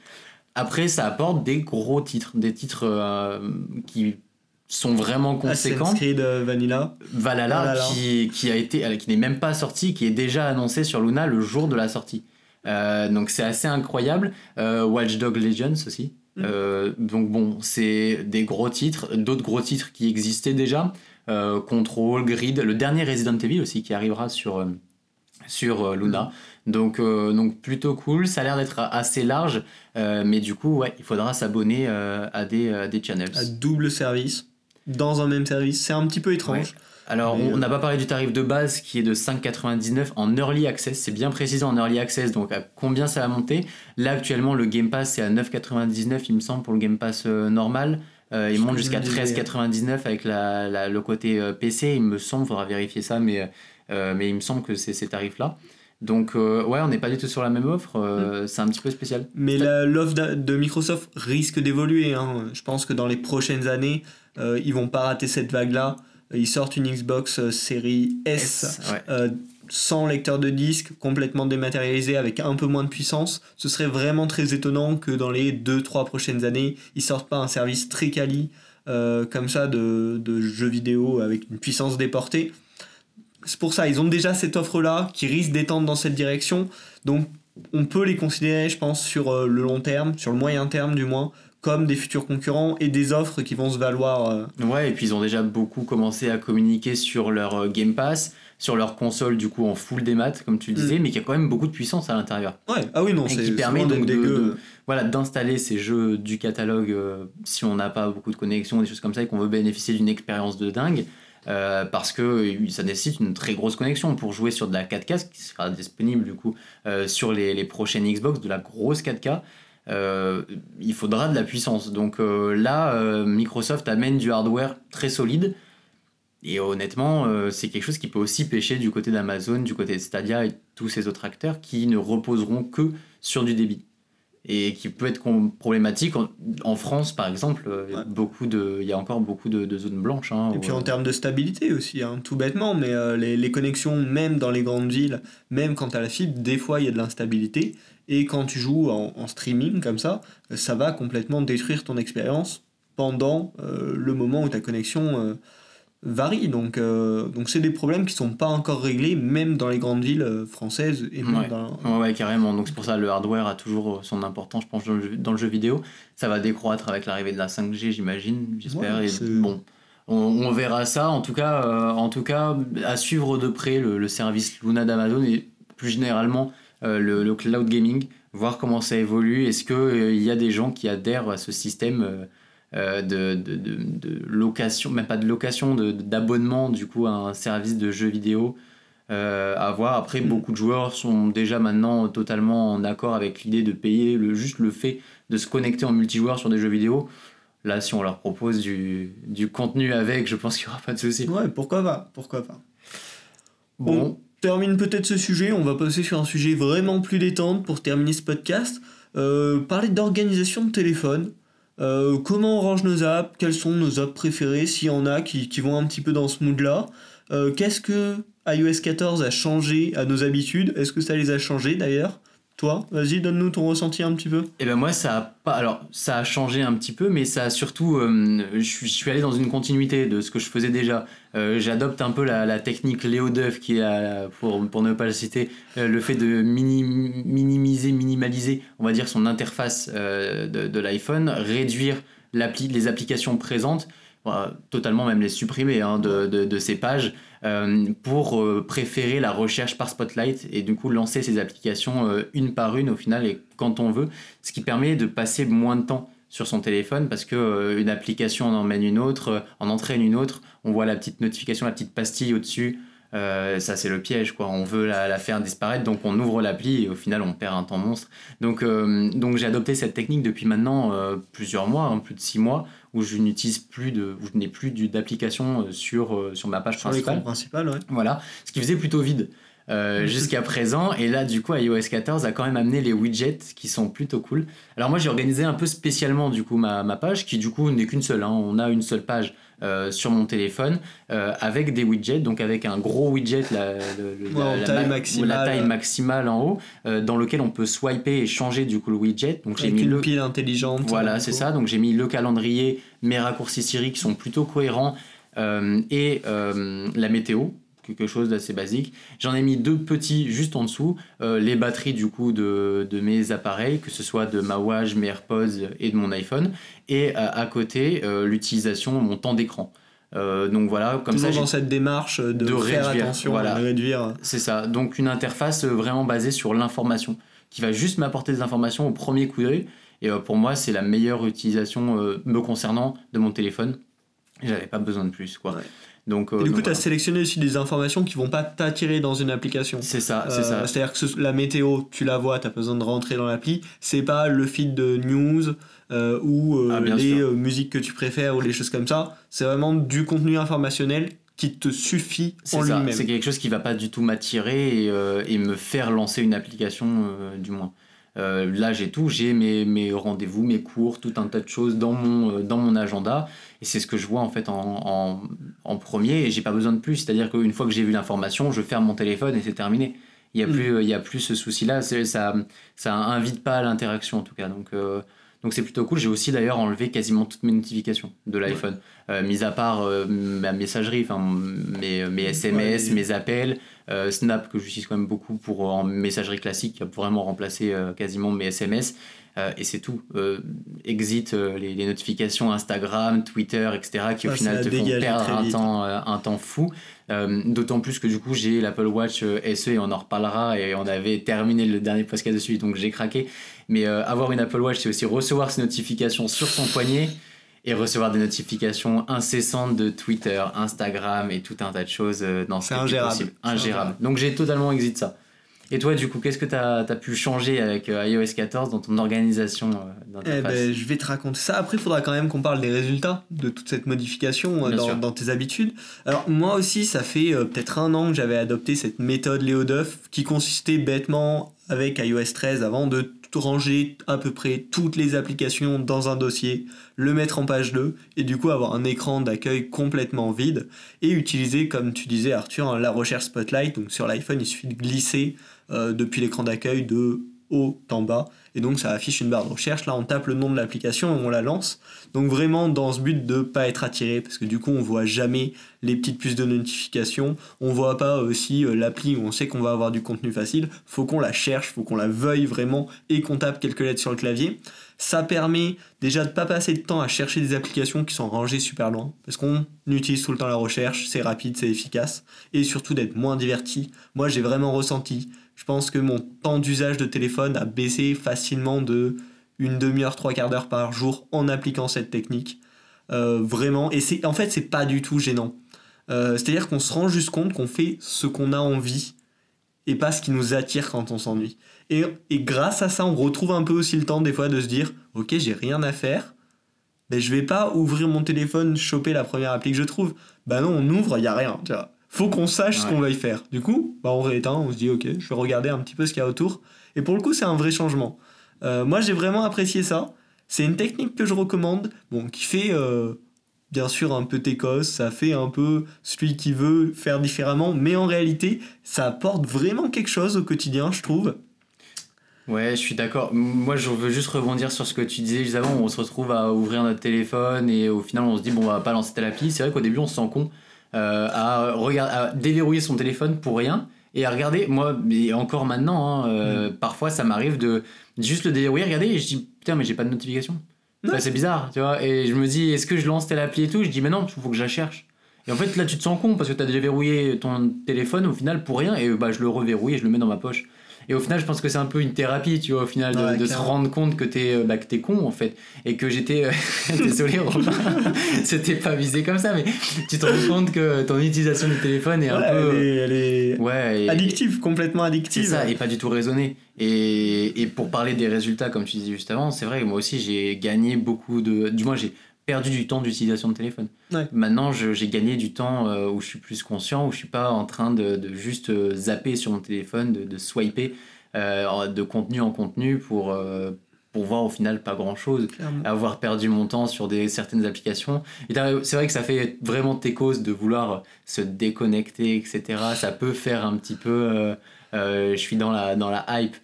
Après ça apporte des gros titres, des titres qui sont vraiment conséquents. Assassin's Creed Vanilla. Valhalla, Qui, qui a été qui n'est même pas sorti, qui est déjà annoncé sur Luna le jour de la sortie. Euh, donc c'est assez incroyable. Euh, Watch Dog Legends aussi. Mm. Euh, donc bon, c'est des gros titres, d'autres gros titres qui existaient déjà. Control, Grid, le dernier Resident Evil aussi qui arrivera sur, sur Luna. Mm. Donc, donc plutôt cool, ça a l'air d'être assez large, mais du coup, ouais, il faudra s'abonner à, des, des channels. À double service, dans un même service, c'est un petit peu étrange. Alors, on n'a pas parlé du tarif de base qui est de 5,99 en early access. C'est bien précisé en early access, donc à combien ça va monter Là, actuellement, le Game Pass, c'est à 9,99, il me semble, pour le Game Pass euh, normal. Euh, il monte jusqu'à 13,99 avec le côté euh, PC, il me semble, il faudra vérifier ça, mais, mais il me semble que c'est ces tarifs-là. Donc, ouais, on n'est pas du tout sur la même offre, mm. c'est un petit peu spécial. Mais l'offre de Microsoft risque d'évoluer. Hein. Je pense que dans les prochaines années, ils vont pas rater cette vague-là. Ils sortent une Xbox euh, série S, euh, sans lecteur de disque, complètement dématérialisé avec un peu moins de puissance. Ce serait vraiment très étonnant que dans les 2-3 prochaines années, ils sortent pas un service très quali euh, comme ça de, de jeux vidéo avec une puissance déportée. C'est pour ça, ils ont déjà cette offre-là qui risque d'étendre dans cette direction. Donc on peut les considérer, je pense, sur le long terme, sur le moyen terme du moins, comme des futurs concurrents et des offres qui vont se valoir. Euh. Ouais, et puis ils ont déjà beaucoup commencé à communiquer sur leur euh, Game Pass, sur leur console du coup en full démat, comme tu le disais, mm. mais qui a quand même beaucoup de puissance à l'intérieur. Ouais, ah oui, non, c'est qui permet donc de, voilà, d'installer ces jeux du catalogue euh, si on n'a pas beaucoup de connexions, des choses comme ça, et qu'on veut bénéficier d'une expérience de dingue. parce que ça nécessite une très grosse connexion pour jouer sur de la 4K, qui sera disponible du coup sur les, les prochaines Xbox, de la grosse 4K. Euh, il faudra de la puissance. Donc euh, là, euh, Microsoft amène du hardware très solide. Et honnêtement, c'est quelque chose qui peut aussi pêcher du côté d'Amazon, du côté de Stadia et tous ces autres acteurs qui ne reposeront que sur du débit. Et qui peut être problématique. En, France, par exemple, euh, beaucoup de, il y a encore beaucoup de, zones blanches. Hein, et puis en termes de stabilité aussi, hein, tout bêtement, mais euh, les, les, connexions, même dans les grandes villes, même quand tu as la fibre, des fois il y a de l'instabilité. Et quand tu joues en, streaming comme ça, ça va complètement détruire ton expérience pendant le moment où ta connexion varie. Donc, euh, donc c'est des problèmes qui sont pas encore réglés, même dans les grandes villes euh, françaises. Et ouais. ouais, carrément. Donc c'est pour ça le hardware a toujours son importance, je pense, dans le jeu, vidéo. Ça va décroître avec l'arrivée de la 5G, j'imagine, j'espère. bon, on, verra ça. En tout cas, euh, en tout cas, à suivre de près le, service Luna d'Amazon et plus généralement le, le, cloud gaming, voir comment ça évolue. Est-ce qu'il y a des gens qui adhèrent à ce système euh, de, de, de, location, même pas de location, d'abonnement du coup à un service de jeux vidéo euh, à voir. Après, mm. beaucoup de joueurs sont déjà maintenant totalement en accord avec l'idée de payer le, juste le fait de se connecter en multijoueur sur des jeux vidéo. Là, si on leur propose du, du contenu avec, je pense qu'il n'y aura pas de souci. Ouais, pourquoi pas Pourquoi pas Bon. On termine peut-être ce sujet. On va passer sur un sujet vraiment plus détente pour terminer ce podcast. Euh, parler d'organisation de téléphone. Euh, comment on range nos apps, quelles sont nos apps préférées, s'il y en a qui, vont un petit peu dans ce mood-là. Euh, qu'est-ce que iOS 14 a changé à nos habitudes? Est-ce que ça les a changées d'ailleurs? Toi, vas-y, donne-nous ton ressenti un petit peu. Eh ben moi, ça a pas. Alors, ça a changé un petit peu, mais ça a surtout. Euh, je, suis, allé dans une continuité de ce que je faisais déjà. Euh, j'adopte un peu la, technique Léo Duff, qui est, pour, pour ne pas le citer, euh, le fait de minimiser, minimaliser, on va dire, son interface de, de l'iPhone, réduire les applications présentes totalement même les supprimer hein, de, de, ces pages pour euh, préférer la recherche par Spotlight et du coup lancer ces applications euh, une par une au final et quand on veut, ce qui permet de passer moins de temps sur son téléphone parce que une application en emmène une autre, en entraîne une autre, on voit la petite notification, la petite pastille au-dessus, ça c'est le piège quoi. On veut la, faire disparaître donc on ouvre l'appli et au final on perd un temps monstre. Donc, donc j'ai adopté cette technique depuis maintenant plusieurs mois, hein, plus de six mois où je n'utilise plus de, où je n'ai plus d'application euh, sur, euh, sur ma page principale. principal, ouais. Voilà, ce qui faisait plutôt vide. Euh, jusqu'à présent. Et là, du coup, iOS 14 a quand même amené les widgets qui sont plutôt cool. Alors moi, j'ai organisé un peu spécialement du coup ma, ma page, qui du coup n'est qu'une seule. Hein. On a une seule page euh, sur mon téléphone euh, avec des widgets, donc avec un gros widget, la, la, taille, maximale. la taille maximale en haut, dans lequel on peut swiper et changer du coup le widget. Donc j'ai mis une le... pile intelligente. Voilà, c'est ça. Donc j'ai mis le calendrier, mes raccourcis Siri qui sont plutôt cohérents et la météo quelque chose d'assez basique. J'en ai mis deux petits juste en dessous, euh, les batteries du coup de, de, mes appareils, que ce soit de ma Watch, mes AirPods et de mon iPhone, et euh, à côté euh, l'utilisation, mon temps d'écran. donc voilà, comme Toujours ça. dans cette démarche de, de faire réduire, attention, voilà. réduire. C'est ça. Donc une interface vraiment basée sur l'information, qui va juste m'apporter des informations au premier coup d'œil. Et pour moi, c'est la meilleure utilisation me concernant de mon téléphone. J'avais pas besoin de plus, quoi. Donc, euh, du coup, tu as sélectionné aussi des informations qui vont pas t'attirer dans une application. C'est ça, c'est ça. Euh, c'est-à-dire que la météo, tu la vois, tu as besoin de rentrer dans l'appli. C'est pas le feed de news euh, ou ah, les musiques que tu préfères ou les choses comme ça. C'est vraiment du contenu informationnel qui te suffit en lui-même. C'est quelque chose qui va pas du tout m'attirer et, et, me faire lancer une application, du moins. Là, j'ai tout, j'ai mes, mes rendez-vous, mes cours, tout un tas de choses dans mon, dans mon agenda. Et c'est ce que je vois en fait en, en, premier et j'ai pas besoin de plus. C'est-à-dire qu'une fois que j'ai vu l'information, je ferme mon téléphone et c'est terminé. Il n'y a, mm. plus, il y a plus ce souci-là. Ça, ça invite pas à l'interaction en tout cas. Donc, euh, donc c'est plutôt cool. J'ai aussi d'ailleurs enlevé quasiment toutes mes notifications de l'iPhone, euh, mis à part euh, ma messagerie, enfin mes, mes SMS, mes appels, Snap que j'utilise quand même beaucoup pour en messagerie classique, qui a vraiment remplacé quasiment mes SMS. Euh, et c'est tout. Euh, exit euh, les, notifications Instagram, Twitter, etc., qui au ah, final te font perdre un temps, un temps fou. D'autant plus que du coup, j'ai l'Apple Watch SE et on en reparlera. Et on avait terminé le dernier podcast dessus, donc j'ai craqué. Mais avoir une Apple Watch, c'est aussi recevoir ces notifications sur son poignet et recevoir des notifications incessantes de Twitter, Instagram et tout un tas de choses dans ce C'est ingérable. ingérable. Donc j'ai totalement exit ça. Et toi, du coup, qu'est-ce que tu as, pu changer avec euh, iOS 14 dans ton organisation euh, eh ben, Je vais te raconter ça. Après, il faudra quand même qu'on parle des résultats de toute cette modification euh, dans, tes habitudes. Alors, moi aussi, ça fait peut-être un an que j'avais adopté cette méthode Léo Duff qui consistait bêtement avec iOS 13 avant de ranger à peu près toutes les applications dans un dossier, le mettre en page 2 et du coup avoir un écran d'accueil complètement vide et utiliser, comme tu disais Arthur, hein, la recherche Spotlight. Donc sur l'iPhone, il suffit de glisser euh, depuis l'écran d'accueil de haut en bas et donc ça affiche une barre de recherche. Là, on tape le nom de l'application et on la lance. Donc vraiment dans ce but de pas être attiré, parce que du coup, on voit jamais les petites puces de notification. On voit pas aussi euh, l'appli où on sait qu'on va avoir du contenu facile. Faut qu'on la cherche, faut qu'on la veuille vraiment et qu'on tape quelques lettres sur le clavier. Ça permet déjà de pas passer de temps à chercher des applications qui sont rangées super loin, parce qu'on utilise tout le temps la recherche, c'est rapide, c'est efficace, et surtout d'être moins diverti. Moi, j'ai vraiment ressenti je pense que mon temps d'usage de téléphone a baissé facilement de une demi-heure, trois quarts d'heure par jour en appliquant cette technique. Euh, vraiment, et c'est en fait c'est pas du tout gênant. Euh, c'est-à-dire qu'on se rend juste compte qu'on fait ce qu'on a envie et pas ce qui nous attire quand on s'ennuie. Et, et, grâce à ça, on retrouve un peu aussi le temps des fois de se dire, ok, j'ai rien à faire, mais je vais pas ouvrir mon téléphone, choper la première appli que je trouve. Bah non, on ouvre, il y a rien. Tu vois faut qu'on sache ce qu'on va y faire. Du coup, bah on rééteint, on se dit ok, je vais regarder un petit peu ce qu'il y a autour. Et pour le coup, c'est un vrai changement. Euh, moi, j'ai vraiment apprécié ça. C'est une technique que je recommande, bon, qui fait euh, bien sûr un peu técos, ça fait un peu celui qui veut faire différemment, mais en réalité, ça apporte vraiment quelque chose au quotidien, je trouve. Ouais, je suis d'accord. Moi, je veux juste rebondir sur ce que tu disais juste avant. On se retrouve à ouvrir notre téléphone et au final, on se dit, bon, on va pas lancer telle appli. C'est vrai qu'au début, on se sent con. Euh, à, déverrouiller son téléphone pour rien et à regarder. Moi, mais encore maintenant, hein, euh, mm. parfois ça m'arrive de juste le déverrouiller, regarder et je dis putain, mais j'ai pas de notification. c'est bizarre, tu vois. Et je me dis, est-ce que je lance telle appli et tout? Je dis, mais non, il faut que je la cherche. Et en fait, là, tu te sens con parce que tu as déverrouillé ton téléphone au final pour rien et bah, je le reverrouille et je le mets dans ma poche. Et au final, je pense que c'est un peu une thérapie, tu vois, au final, de, se rendre compte que t'es euh, bah, que es con, en fait. Et que j'étais. Euh, [laughs] désolé, [laughs] c'était pas visé comme ça, mais tu te rends compte que ton utilisation du téléphone est un peu. Elle est, ouais, addictive, complètement addictive. C'est ça, et pas du tout raisonnée. Et, et pour parler des résultats, comme tu disais juste avant, c'est vrai, moi aussi, j'ai gagné beaucoup de. Du moins, j'ai perdu du temps d'utilisation de téléphone. Maintenant, j'ai gagné du temps euh, où je suis plus conscient, où je suis pas en train de, de juste euh, zapper sur mon téléphone, de, de swiper euh, de contenu en contenu pour, pour voir au final pas grand chose, avoir perdu mon temps sur des, certaines applications. C'est vrai que ça fait vraiment tes causes de vouloir se déconnecter, etc. Ça peut faire un petit peu. je suis dans la, dans la hype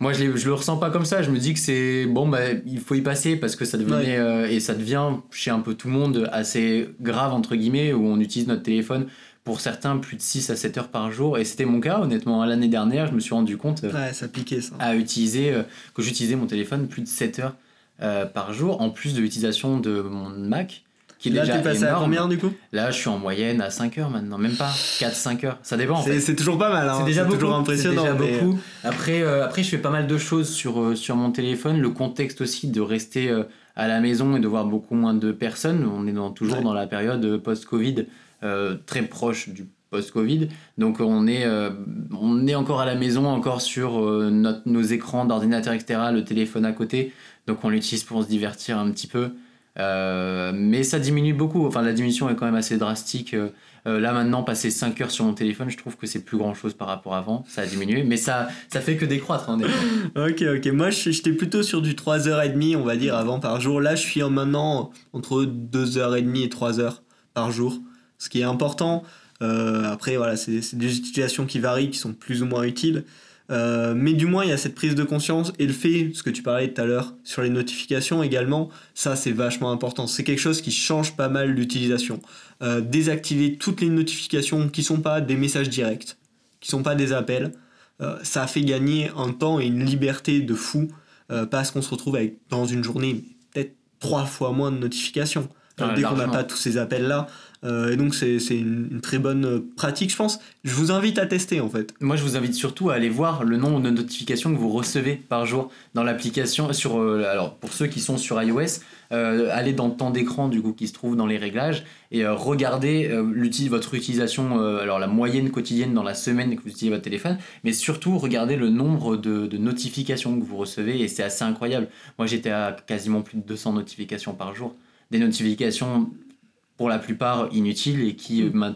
moi, je, je le ressens pas comme ça. Je me dis que c'est bon, bah, il faut y passer parce que ça devenait euh, et ça devient chez un peu tout le monde assez grave entre guillemets où on utilise notre téléphone pour certains plus de 6 à 7 heures par jour et c'était mon cas honnêtement l'année dernière je me suis rendu compte euh, ouais, ça piquait, ça. à utiliser euh, que j'utilisais mon téléphone plus de 7 heures par jour en plus de l'utilisation de mon Mac Là, t'es passé à combien du coup Là, je suis en moyenne à 5 heures maintenant, même pas 4-5 heures. Ça dépend. C'est toujours pas mal. Hein. C'est déjà beaucoup. impressionnant. Déjà beaucoup. Après, euh, après, je fais pas mal de choses sur, euh, sur mon téléphone. Le contexte aussi de rester euh, à la maison et de voir beaucoup moins de personnes. On est dans, toujours dans la période post-Covid, très proche du post-Covid. Donc on est, on est encore à la maison, encore sur notre, nos écrans d'ordinateur, etc., le téléphone à côté. Donc on l'utilise pour se divertir un petit peu. Euh, mais ça diminue beaucoup. Enfin, la diminution est quand même assez drastique. Euh, euh, là, maintenant, passer 5 heures sur mon téléphone, je trouve que c'est plus grand chose par rapport à avant. Ça a diminué, mais ça, ça fait que décroître. Hein, [laughs] ok, ok. Moi, j'étais plutôt sur du 3h30, on va dire, avant par jour. Là, je suis maintenant entre 2h30 et 3h par jour. Ce qui est important. après, voilà, c'est des utilisations qui varient, qui sont plus ou moins utiles. Euh, mais du moins, il y a cette prise de conscience et le fait, ce que tu parlais tout à l'heure sur les notifications également, ça c'est vachement important. C'est quelque chose qui change pas mal l'utilisation. Euh, désactiver toutes les notifications qui sont pas des messages directs, qui sont pas des appels, euh, ça fait gagner un temps et une liberté de fou parce qu'on se retrouve avec dans une journée peut-être trois fois moins de notifications. Dès qu'on n'a pas tous ces appels là, euh, et donc c'est une, très bonne euh, pratique, je pense. Je vous invite à tester en fait. Moi, je vous invite surtout à aller voir le nombre de notifications que vous recevez par jour dans l'application. Sur euh, alors pour ceux qui sont sur iOS, allez dans le temps d'écran du coup qui se trouve dans les réglages et regardez votre utilisation, alors la moyenne quotidienne dans la semaine que vous utilisez votre téléphone, mais surtout regardez le nombre de, de notifications que vous recevez et c'est assez incroyable. Moi, j'étais à quasiment plus de 200 notifications par jour des notifications pour la plupart inutiles et qui, mm.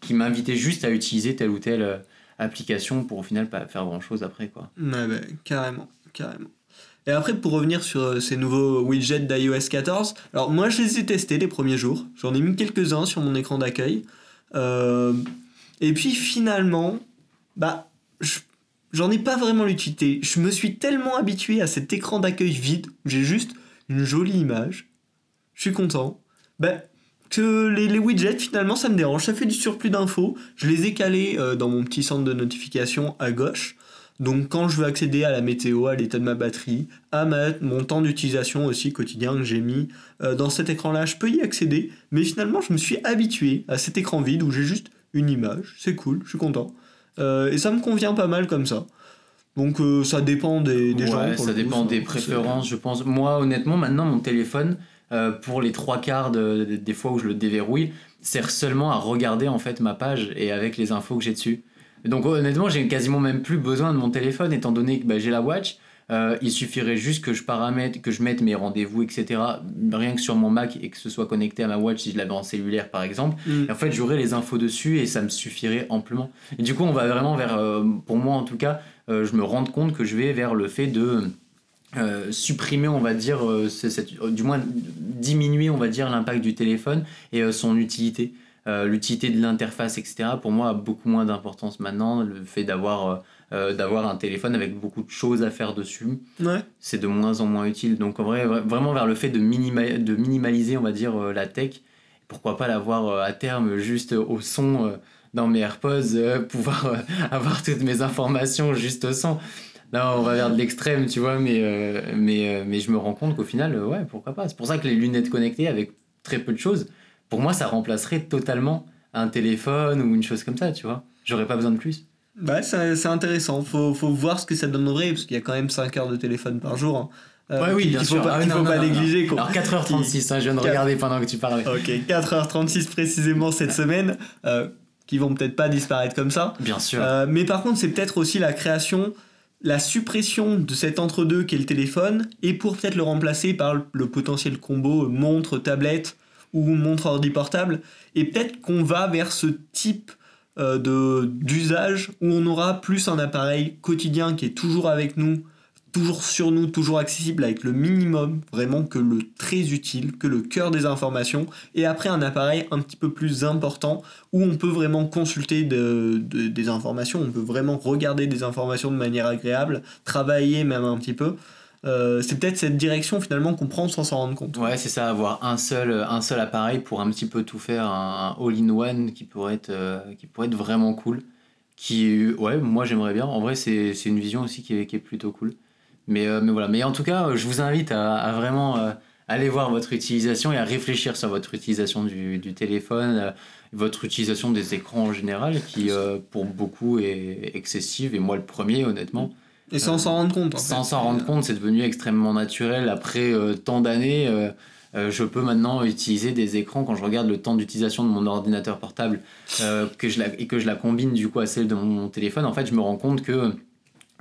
qui m'invitaient juste à utiliser telle ou telle euh, application pour au final pas faire grand chose après quoi. Ouais, bah, carrément, carrément. Et après, pour revenir sur euh, ces nouveaux widgets d'iOS 14, alors moi je les ai testés les premiers jours, j'en ai mis quelques-uns sur mon écran d'accueil. Euh, et puis finalement, bah, j'en ai pas vraiment l'utilité. Je me suis tellement habitué à cet écran d'accueil vide, j'ai juste une jolie image, je suis content. Bah, que les, les, widgets, finalement, ça me dérange. Ça fait du surplus d'infos. Je les ai calés euh, dans mon petit centre de notification à gauche. Donc quand je veux accéder à la météo, à l'état de ma batterie, à mon temps d'utilisation aussi quotidien que j'ai mis euh, dans cet écran-là, je peux y accéder. Mais finalement, je me suis habitué à cet écran vide où j'ai juste une image. C'est cool, je suis content. Euh, et ça me convient pas mal comme ça. Donc ça dépend des, des ouais, Ça dépend des préférences, je pense. Moi, honnêtement, maintenant, mon téléphone, euh, pour les trois quarts des fois où je le déverrouille, sert seulement à regarder en fait ma page et avec les infos que j'ai dessus. Donc honnêtement, j'ai quasiment même plus besoin de mon téléphone étant donné que bah, j'ai la watch. Euh, il suffirait juste que je paramètre, que je mette mes rendez-vous, etc. Rien que sur mon Mac et que ce soit connecté à ma watch si je l'avais en cellulaire par exemple. Mm. en fait, j'aurais les infos dessus et ça me suffirait amplement. Et du coup, on va vraiment vers, euh, pour moi en tout cas, je me rends compte que je vais vers le fait de euh, supprimer, on va dire, euh, du moins diminuer, on va dire, l'impact du téléphone et euh, son utilité. L'utilité de l'interface, etc., pour moi, a beaucoup moins d'importance maintenant. Le fait d'avoir d'avoir un téléphone avec beaucoup de choses à faire dessus, c'est de moins en moins utile. Donc, en vrai, vraiment vers le fait de, de minimaliser, on va dire, la tech. Pourquoi pas l'avoir à terme juste au son dans mes AirPods, [laughs] pouvoir avoir toutes mes informations juste au son. Là, on va vers de l'extrême, tu vois, mais, euh, mais, euh, mais je me rends compte qu'au final, euh, ouais, pourquoi pas. C'est pour ça que les lunettes connectées, avec très peu de choses, pour moi, ça remplacerait totalement un téléphone ou une chose comme ça, tu vois. J'aurais pas besoin de plus. Bah, c'est intéressant. Faut, faut voir ce que ça donnerait, parce qu'il y a quand même 5 heures de téléphone par jour. Hein. ouais, oui, bien sûr. Faut pas, ah faut pas négliger. Quoi. Alors 4h36, hein, je viens de regarder pendant que tu parlais. Ok, 4h36 précisément cette semaine, qui vont peut-être pas disparaître comme ça. Bien sûr. mais par contre, c'est peut-être aussi la création la suppression de cet entre-deux qu'est le téléphone et pour peut-être le remplacer par le potentiel combo montre-tablette ou montre-ordi portable. Et peut-être qu'on va vers ce type euh, d'usage où on aura plus un appareil quotidien qui est toujours avec nous toujours sur nous, toujours accessible avec le minimum, vraiment que le très utile, que le cœur des informations, et après un appareil un petit peu plus important où on peut vraiment consulter des informations, on peut vraiment regarder des informations de manière agréable, travailler même un petit peu. Euh, c'est peut-être cette direction finalement qu'on prend sans s'en rendre compte. Ouais, c'est ça, avoir un seul, un seul appareil pour un petit peu tout faire, un, all-in-one qui, pourrait être, euh, qui pourrait être vraiment cool. Qui, ouais, moi j'aimerais bien. En vrai, c'est une vision aussi qui est, qui est plutôt cool. Mais, euh, mais voilà. Mais en tout cas, je vous invite à, vraiment euh, aller voir votre utilisation et à réfléchir sur votre utilisation du, du téléphone, euh, votre utilisation des écrans en général, qui pour beaucoup est excessive, et moi le premier, honnêtement. Et sans s'en rendre compte. sans s'en rendre compte, c'est devenu extrêmement naturel. Après tant d'années, je peux maintenant utiliser des écrans quand je regarde le temps d'utilisation de mon ordinateur portable que je la, et que je la combine du coup à celle de mon téléphone. En fait, je me rends compte que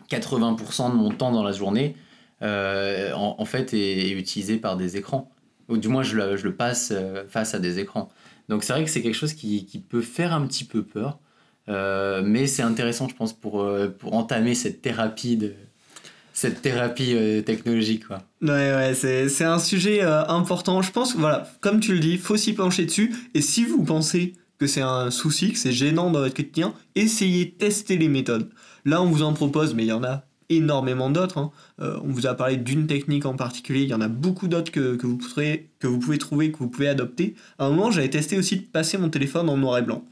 80% de mon temps dans la journée, euh, en, fait, est, utilisé par des écrans. Ou du moins, je le, passe euh, face à des écrans. Donc c'est vrai que c'est quelque chose qui, peut faire un petit peu peur. Euh, mais c'est intéressant, je pense, pour, pour entamer cette thérapie cette thérapie technologique. Quoi. Ouais, ouais, c'est, un sujet important. Je pense voilà, comme tu le dis, faut s'y pencher dessus. Et si vous pensez que c'est un souci, que c'est gênant dans votre quotidien, essayez, tester les méthodes. Là, on vous en propose, mais il y en a énormément d'autres. Hein. Euh, on vous a parlé d'une technique en particulier, il y en a beaucoup d'autres que, vous pouvez, que vous pouvez trouver, que vous pouvez adopter. À un moment, j'avais testé aussi de passer mon téléphone en noir et blanc.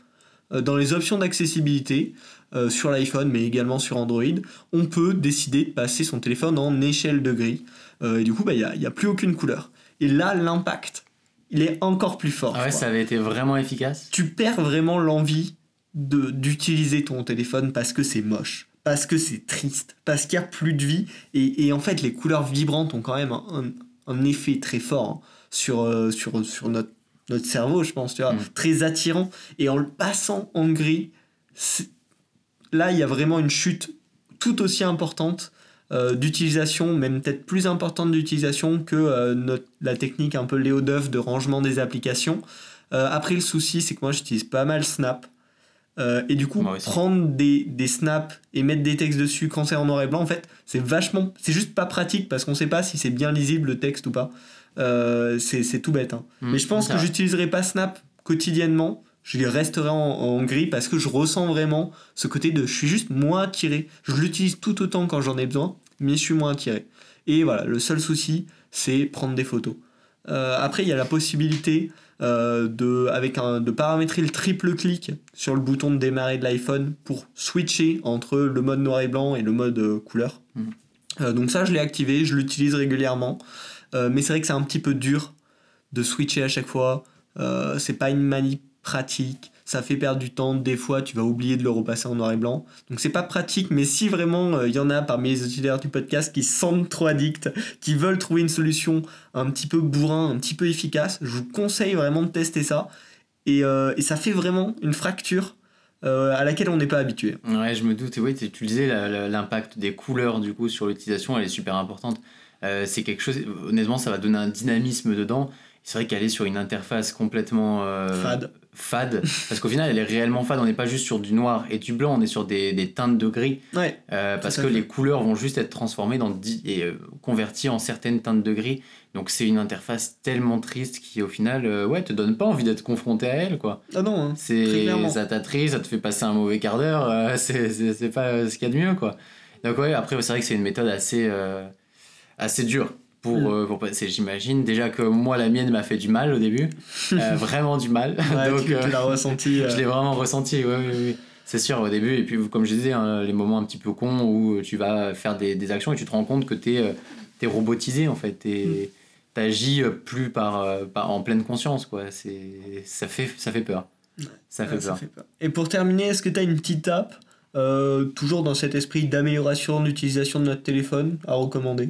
Euh, dans les options d'accessibilité, euh, sur l'iPhone, mais également sur Android, on peut décider de passer son téléphone en échelle de gris. et du coup, bah, il n'y a, a, plus aucune couleur. Et là, l'impact, il est encore plus fort. Ah ouais, ça avait été vraiment efficace? Tu perds vraiment l'envie d'utiliser ton téléphone parce que c'est moche, parce que c'est triste, parce qu'il n'y a plus de vie. Et, en fait, les couleurs vibrantes ont quand même un, effet très fort hein, sur, euh, sur, sur notre, notre cerveau, je pense, tu vois, mm. très attirant. Et en le passant en gris, là, il y a vraiment une chute tout aussi importante euh, d'utilisation, même peut-être plus importante d'utilisation que euh, la technique un peu Léo de rangement des applications. après, le souci, c'est que moi, j'utilise pas mal Snap. Euh, et du coup, prendre des, des snaps et mettre des textes dessus quand c'est en noir et blanc, en fait, c'est vachement. C'est juste pas pratique parce qu'on sait pas si c'est bien lisible le texte ou pas. Euh, c'est tout bête. hein. Mm, Mais je pense que j'utiliserai pas Snap quotidiennement. Je les resterai en, en gris parce que je ressens vraiment ce côté de je suis juste moins attiré. Je l'utilise tout autant quand j'en ai besoin, mais je suis moins attiré. Et voilà, le seul souci, c'est prendre des photos. Euh, après, il y a la possibilité euh, de, avec un, de paramétrer le triple clic sur le bouton de démarrer de l'iPhone pour switcher entre le mode noir et blanc et le mode euh, couleur. Mhm. Euh, donc ça, je l'ai activé, je l'utilise régulièrement. Euh, mais c'est vrai que c'est un petit peu dur de switcher à chaque fois. C'est pas une manip pratique. Ça fait perdre du temps. Des fois, tu vas oublier de le repasser en noir et blanc. Donc c'est pas pratique. Mais si vraiment euh, il y en a parmi les utilisateurs du podcast qui se sentent trop addicts, qui veulent trouver une solution un petit peu bourrin, un petit peu efficace, je vous conseille vraiment de tester ça. Et, euh, et ça fait vraiment une fracture euh, à laquelle on n'est pas habitué. Ouais, je me doute. Et oui, tu disais, l'impact des couleurs du coup sur l'utilisation, elle est super importante. Euh, c'est quelque chose. Honnêtement, ça va donner un dynamisme dedans. C'est vrai qu'elle est sur une interface complètement euh, Fade. Fade, parce qu'au final, elle est réellement fade. On n'est pas juste sur du noir et du blanc, on est sur des, des teintes de gris. Ouais, Euh, parce que fait. les couleurs vont juste être transformées dans et euh, converties en certaines teintes de gris. Donc c'est une interface tellement triste qui au final euh, ouais te donne pas envie d'être confronté à elle quoi. ah non, hein, C'est ça t'attriste, ça te fait passer un mauvais quart d'heure, euh, [laughs] c'est pas euh, ce qu'il y a de mieux quoi. Donc ouais après c'est vrai que c'est une méthode assez assez dure pour, Mm. euh, pour passer j'imagine déjà que moi la mienne m'a fait du mal au début, euh, [laughs] vraiment du mal. Ouais, [laughs] Donc tu, tu l'as ressenti. euh, [laughs] je l'ai vraiment ressenti, oui, oui, oui. C'est sûr, au début. Et puis, comme je disais, hein, les moments un petit peu cons où tu vas faire des, des actions et tu te rends compte que tu es, robotisé, en fait. Tu agis plus par, par- en pleine conscience, quoi. C'est- Ça fait, ça fait peur. Ça fait Ouais, peur. fait peur. Et pour terminer, est-ce que tu as une petite app, euh, toujours dans cet esprit d'amélioration de l'utilisation de notre téléphone, à recommander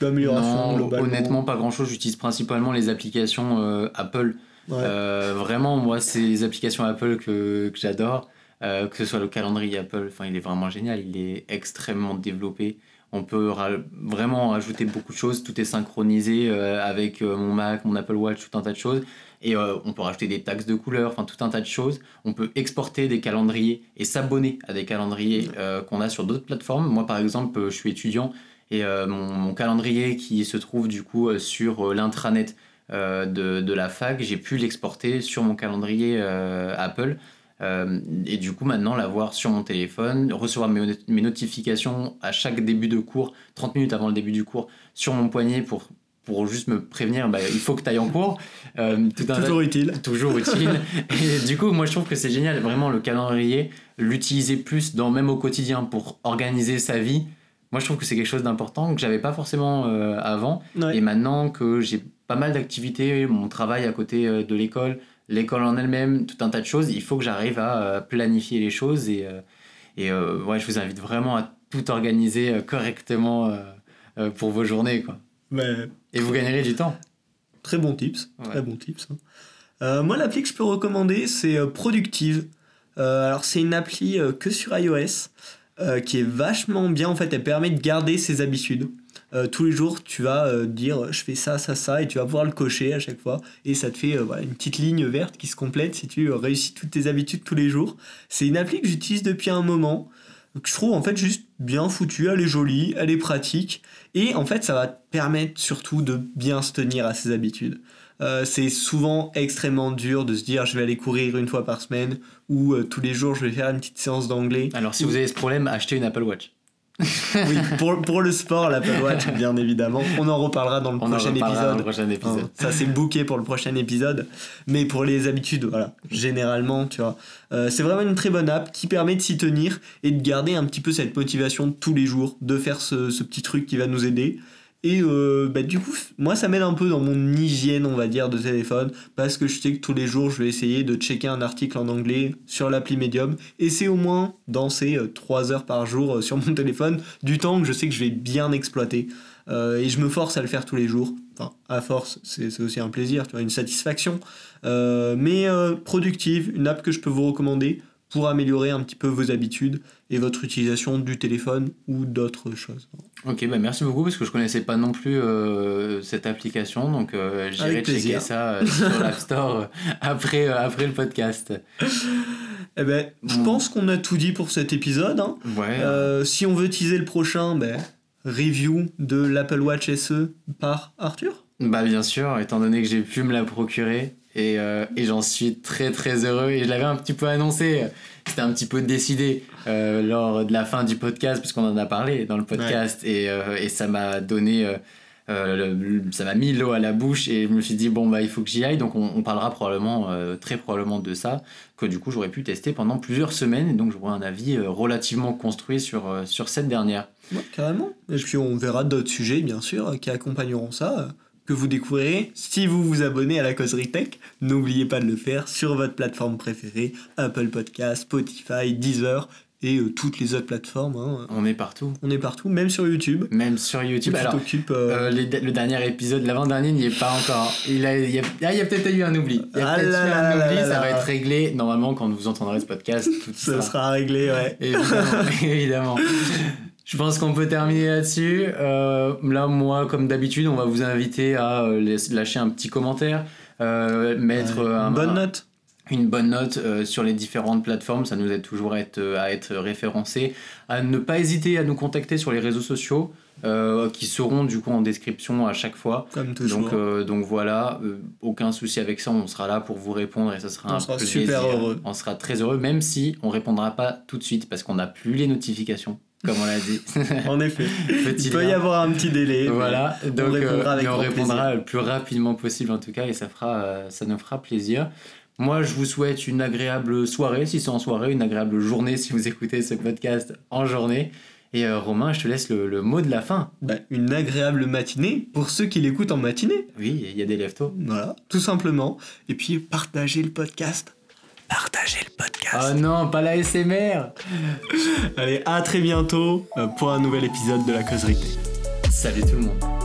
D'amélioration Non, globalement honnêtement, pas grand-chose. J'utilise principalement les applications euh, Apple. Ouais. Euh, vraiment, moi, c'est les applications Apple que, que j'adore. Euh, que ce soit le calendrier Apple, enfin, il est vraiment génial. Il est extrêmement développé. On peut ra- vraiment rajouter beaucoup de choses. Tout est synchronisé avec mon Mac, mon Apple Watch, tout un tas de choses. Et on peut rajouter des taxes de couleurs, enfin tout un tas de choses. On peut exporter des calendriers et s'abonner à des calendriers qu'on a sur d'autres plateformes. Moi, par exemple, je suis étudiant et euh, mon, mon calendrier qui se trouve du coup euh, sur euh, l'intranet de, de la fac, j'ai pu l'exporter sur mon calendrier Apple. Euh, et du coup, maintenant, l'avoir sur mon téléphone, recevoir mes, mes notifications à chaque début de cours, 30 minutes avant le début du cours, sur mon poignet pour, pour juste me prévenir, bah, il faut que tu ailles en cours. Euh, tout un- Toujours utile. toujours utile. [laughs] et du coup, moi, je trouve que c'est génial, vraiment, le calendrier, l'utiliser plus, dans, même au quotidien, pour organiser sa vie. Moi, je trouve que c'est quelque chose d'important que j'avais pas forcément euh, avant. Ouais. Et maintenant que j'ai pas mal d'activités, mon travail à côté euh, de l'école, l'école en elle-même, tout un tas de choses, il faut que j'arrive à euh, planifier les choses. Et, et euh, ouais, je vous invite vraiment à tout organiser correctement pour vos journées. Quoi. Et vous gagnerez du temps. Très bon tips. Ouais. Très bon tips. hein. Euh, moi, l'appli que je peux recommander, c'est Productive. Euh, alors, c'est une appli que sur iOS euh, qui est vachement bien. En fait, elle permet de garder ses habitudes. Euh, tous les jours, tu vas euh, dire je fais ça, ça, ça, et tu vas pouvoir le cocher à chaque fois. Et ça te fait une petite ligne verte qui se complète si tu réussis toutes tes habitudes tous les jours. C'est une appli que j'utilise depuis un moment. que je trouve en fait juste bien foutue, elle est jolie, elle est pratique. Et en fait, ça va te permettre surtout de bien se tenir à ses habitudes. Euh, c'est souvent extrêmement dur de se dire je vais aller courir une fois par semaine ou euh, tous les jours je vais faire une petite séance d'anglais. Alors, si vous avez ce problème, achetez une Apple Watch. [laughs] Oui, pour, pour le sport, l'Apple Watch, bien évidemment. On en reparlera dans le On prochain reparlera dans le épisode. prochain épisode. Hein, ça c'est booké pour le prochain épisode. Mais pour les habitudes, voilà, généralement, tu vois. Euh, c'est vraiment une très bonne app qui permet de s'y tenir et de garder un petit peu cette motivation tous les jours, de faire ce, ce petit truc qui va nous aider. Et euh, bah, du coup, moi ça m'aide un peu dans mon hygiène, on va dire, de téléphone, parce que je sais que tous les jours je vais essayer de checker un article en anglais sur l'appli Medium, et c'est au moins dans ces 3 heures par jour euh, sur mon [laughs] téléphone, du temps que je sais que je vais bien exploiter. Euh, et je me force à le faire tous les jours. Enfin, à force, c'est aussi un plaisir, tu vois, une satisfaction. Euh, mais euh, productive, une app que je peux vous recommander pour améliorer un petit peu vos habitudes et votre utilisation du téléphone ou d'autres choses. Ok, bah merci beaucoup parce que je connaissais pas non plus euh, cette application, donc euh, j'irai checker ça euh, sur l'App [laughs] Store euh, après, après le podcast. Eh ben, je Bon. pense qu'on a tout dit pour cet épisode. hein. Ouais. Si on veut teaser le prochain, ben, review de l'Apple Watch SE par Arthur. Bah bien sûr, étant donné que j'ai pu me la procurer et, euh, et j'en suis très très heureux. Et je l'avais un petit peu annoncé, c'était un petit peu décidé euh, lors de la fin du podcast puisqu'on en a parlé dans le podcast. Et, euh, et ça m'a donné, le- ça m'a mis l'eau à la bouche. Et je me suis dit bon bah il faut que j'y aille. Donc on, on parlera probablement très probablement de ça que du coup j'aurais pu tester pendant plusieurs semaines. Et donc j'aurai un avis relativement construit sur, sur cette dernière. Ouais, carrément. Et puis on verra d'autres sujets, bien sûr, qui accompagneront ça, que vous découvrirez si vous vous abonnez à la causerie tech. N'oubliez pas de le faire sur votre plateforme préférée, Apple Podcast, Spotify, Deezer et euh, toutes les autres plateformes. hein. On est partout, On est partout, même sur YouTube. même sur YouTube. Tu Alors, t'occupes, euh, Euh, les- le dernier épisode, l'avant-dernier, n'y est pas encore. Il, a, il y a, ah, il y a peut-être eu un oubli. Il y a Ah peut-être eu là un là là oubli, là ça là. va être réglé. Normalement, quand vous entendrez ce podcast, tout [laughs] ça sera. sera réglé, ouais. Évidemment, [laughs] évidemment. Je pense qu'on peut terminer là-dessus. Euh, là, moi, comme d'habitude, on va vous inviter à euh, lâcher un petit commentaire, euh, mettre euh, un, Une bonne un- note. une bonne note sur les différentes plateformes. Ça nous aide toujours à être, euh, à être référencé. À ne pas hésiter à nous contacter sur les réseaux sociaux euh, qui seront du coup en description à chaque fois. Comme toujours. Donc, euh, donc voilà, euh, aucun souci avec ça, on sera là pour vous répondre et ça sera On un sera plaisir. super heureux. On sera très heureux, même si on répondra pas tout de suite parce qu'on n'a plus les notifications, comme on l'a dit. [laughs] En effet. Petit Il peut y avoir un petit délai. Voilà, donc répondra euh, avec mais on répondra le plus rapidement possible en tout cas et ça, fera, euh, ça nous fera plaisir. Moi, je vous souhaite une agréable soirée si c'est en soirée, une agréable journée si vous écoutez ce podcast en journée. Et euh, Romain, je te laisse le, le mot de la fin. Bah, une agréable matinée pour ceux qui l'écoutent en matinée. Oui, il y a des leftos. Voilà, tout simplement. Et puis partagez le podcast. Partagez le podcast. Oh non, pas la SMR Allez, à très bientôt pour un nouvel épisode de la causerie. Salut tout le monde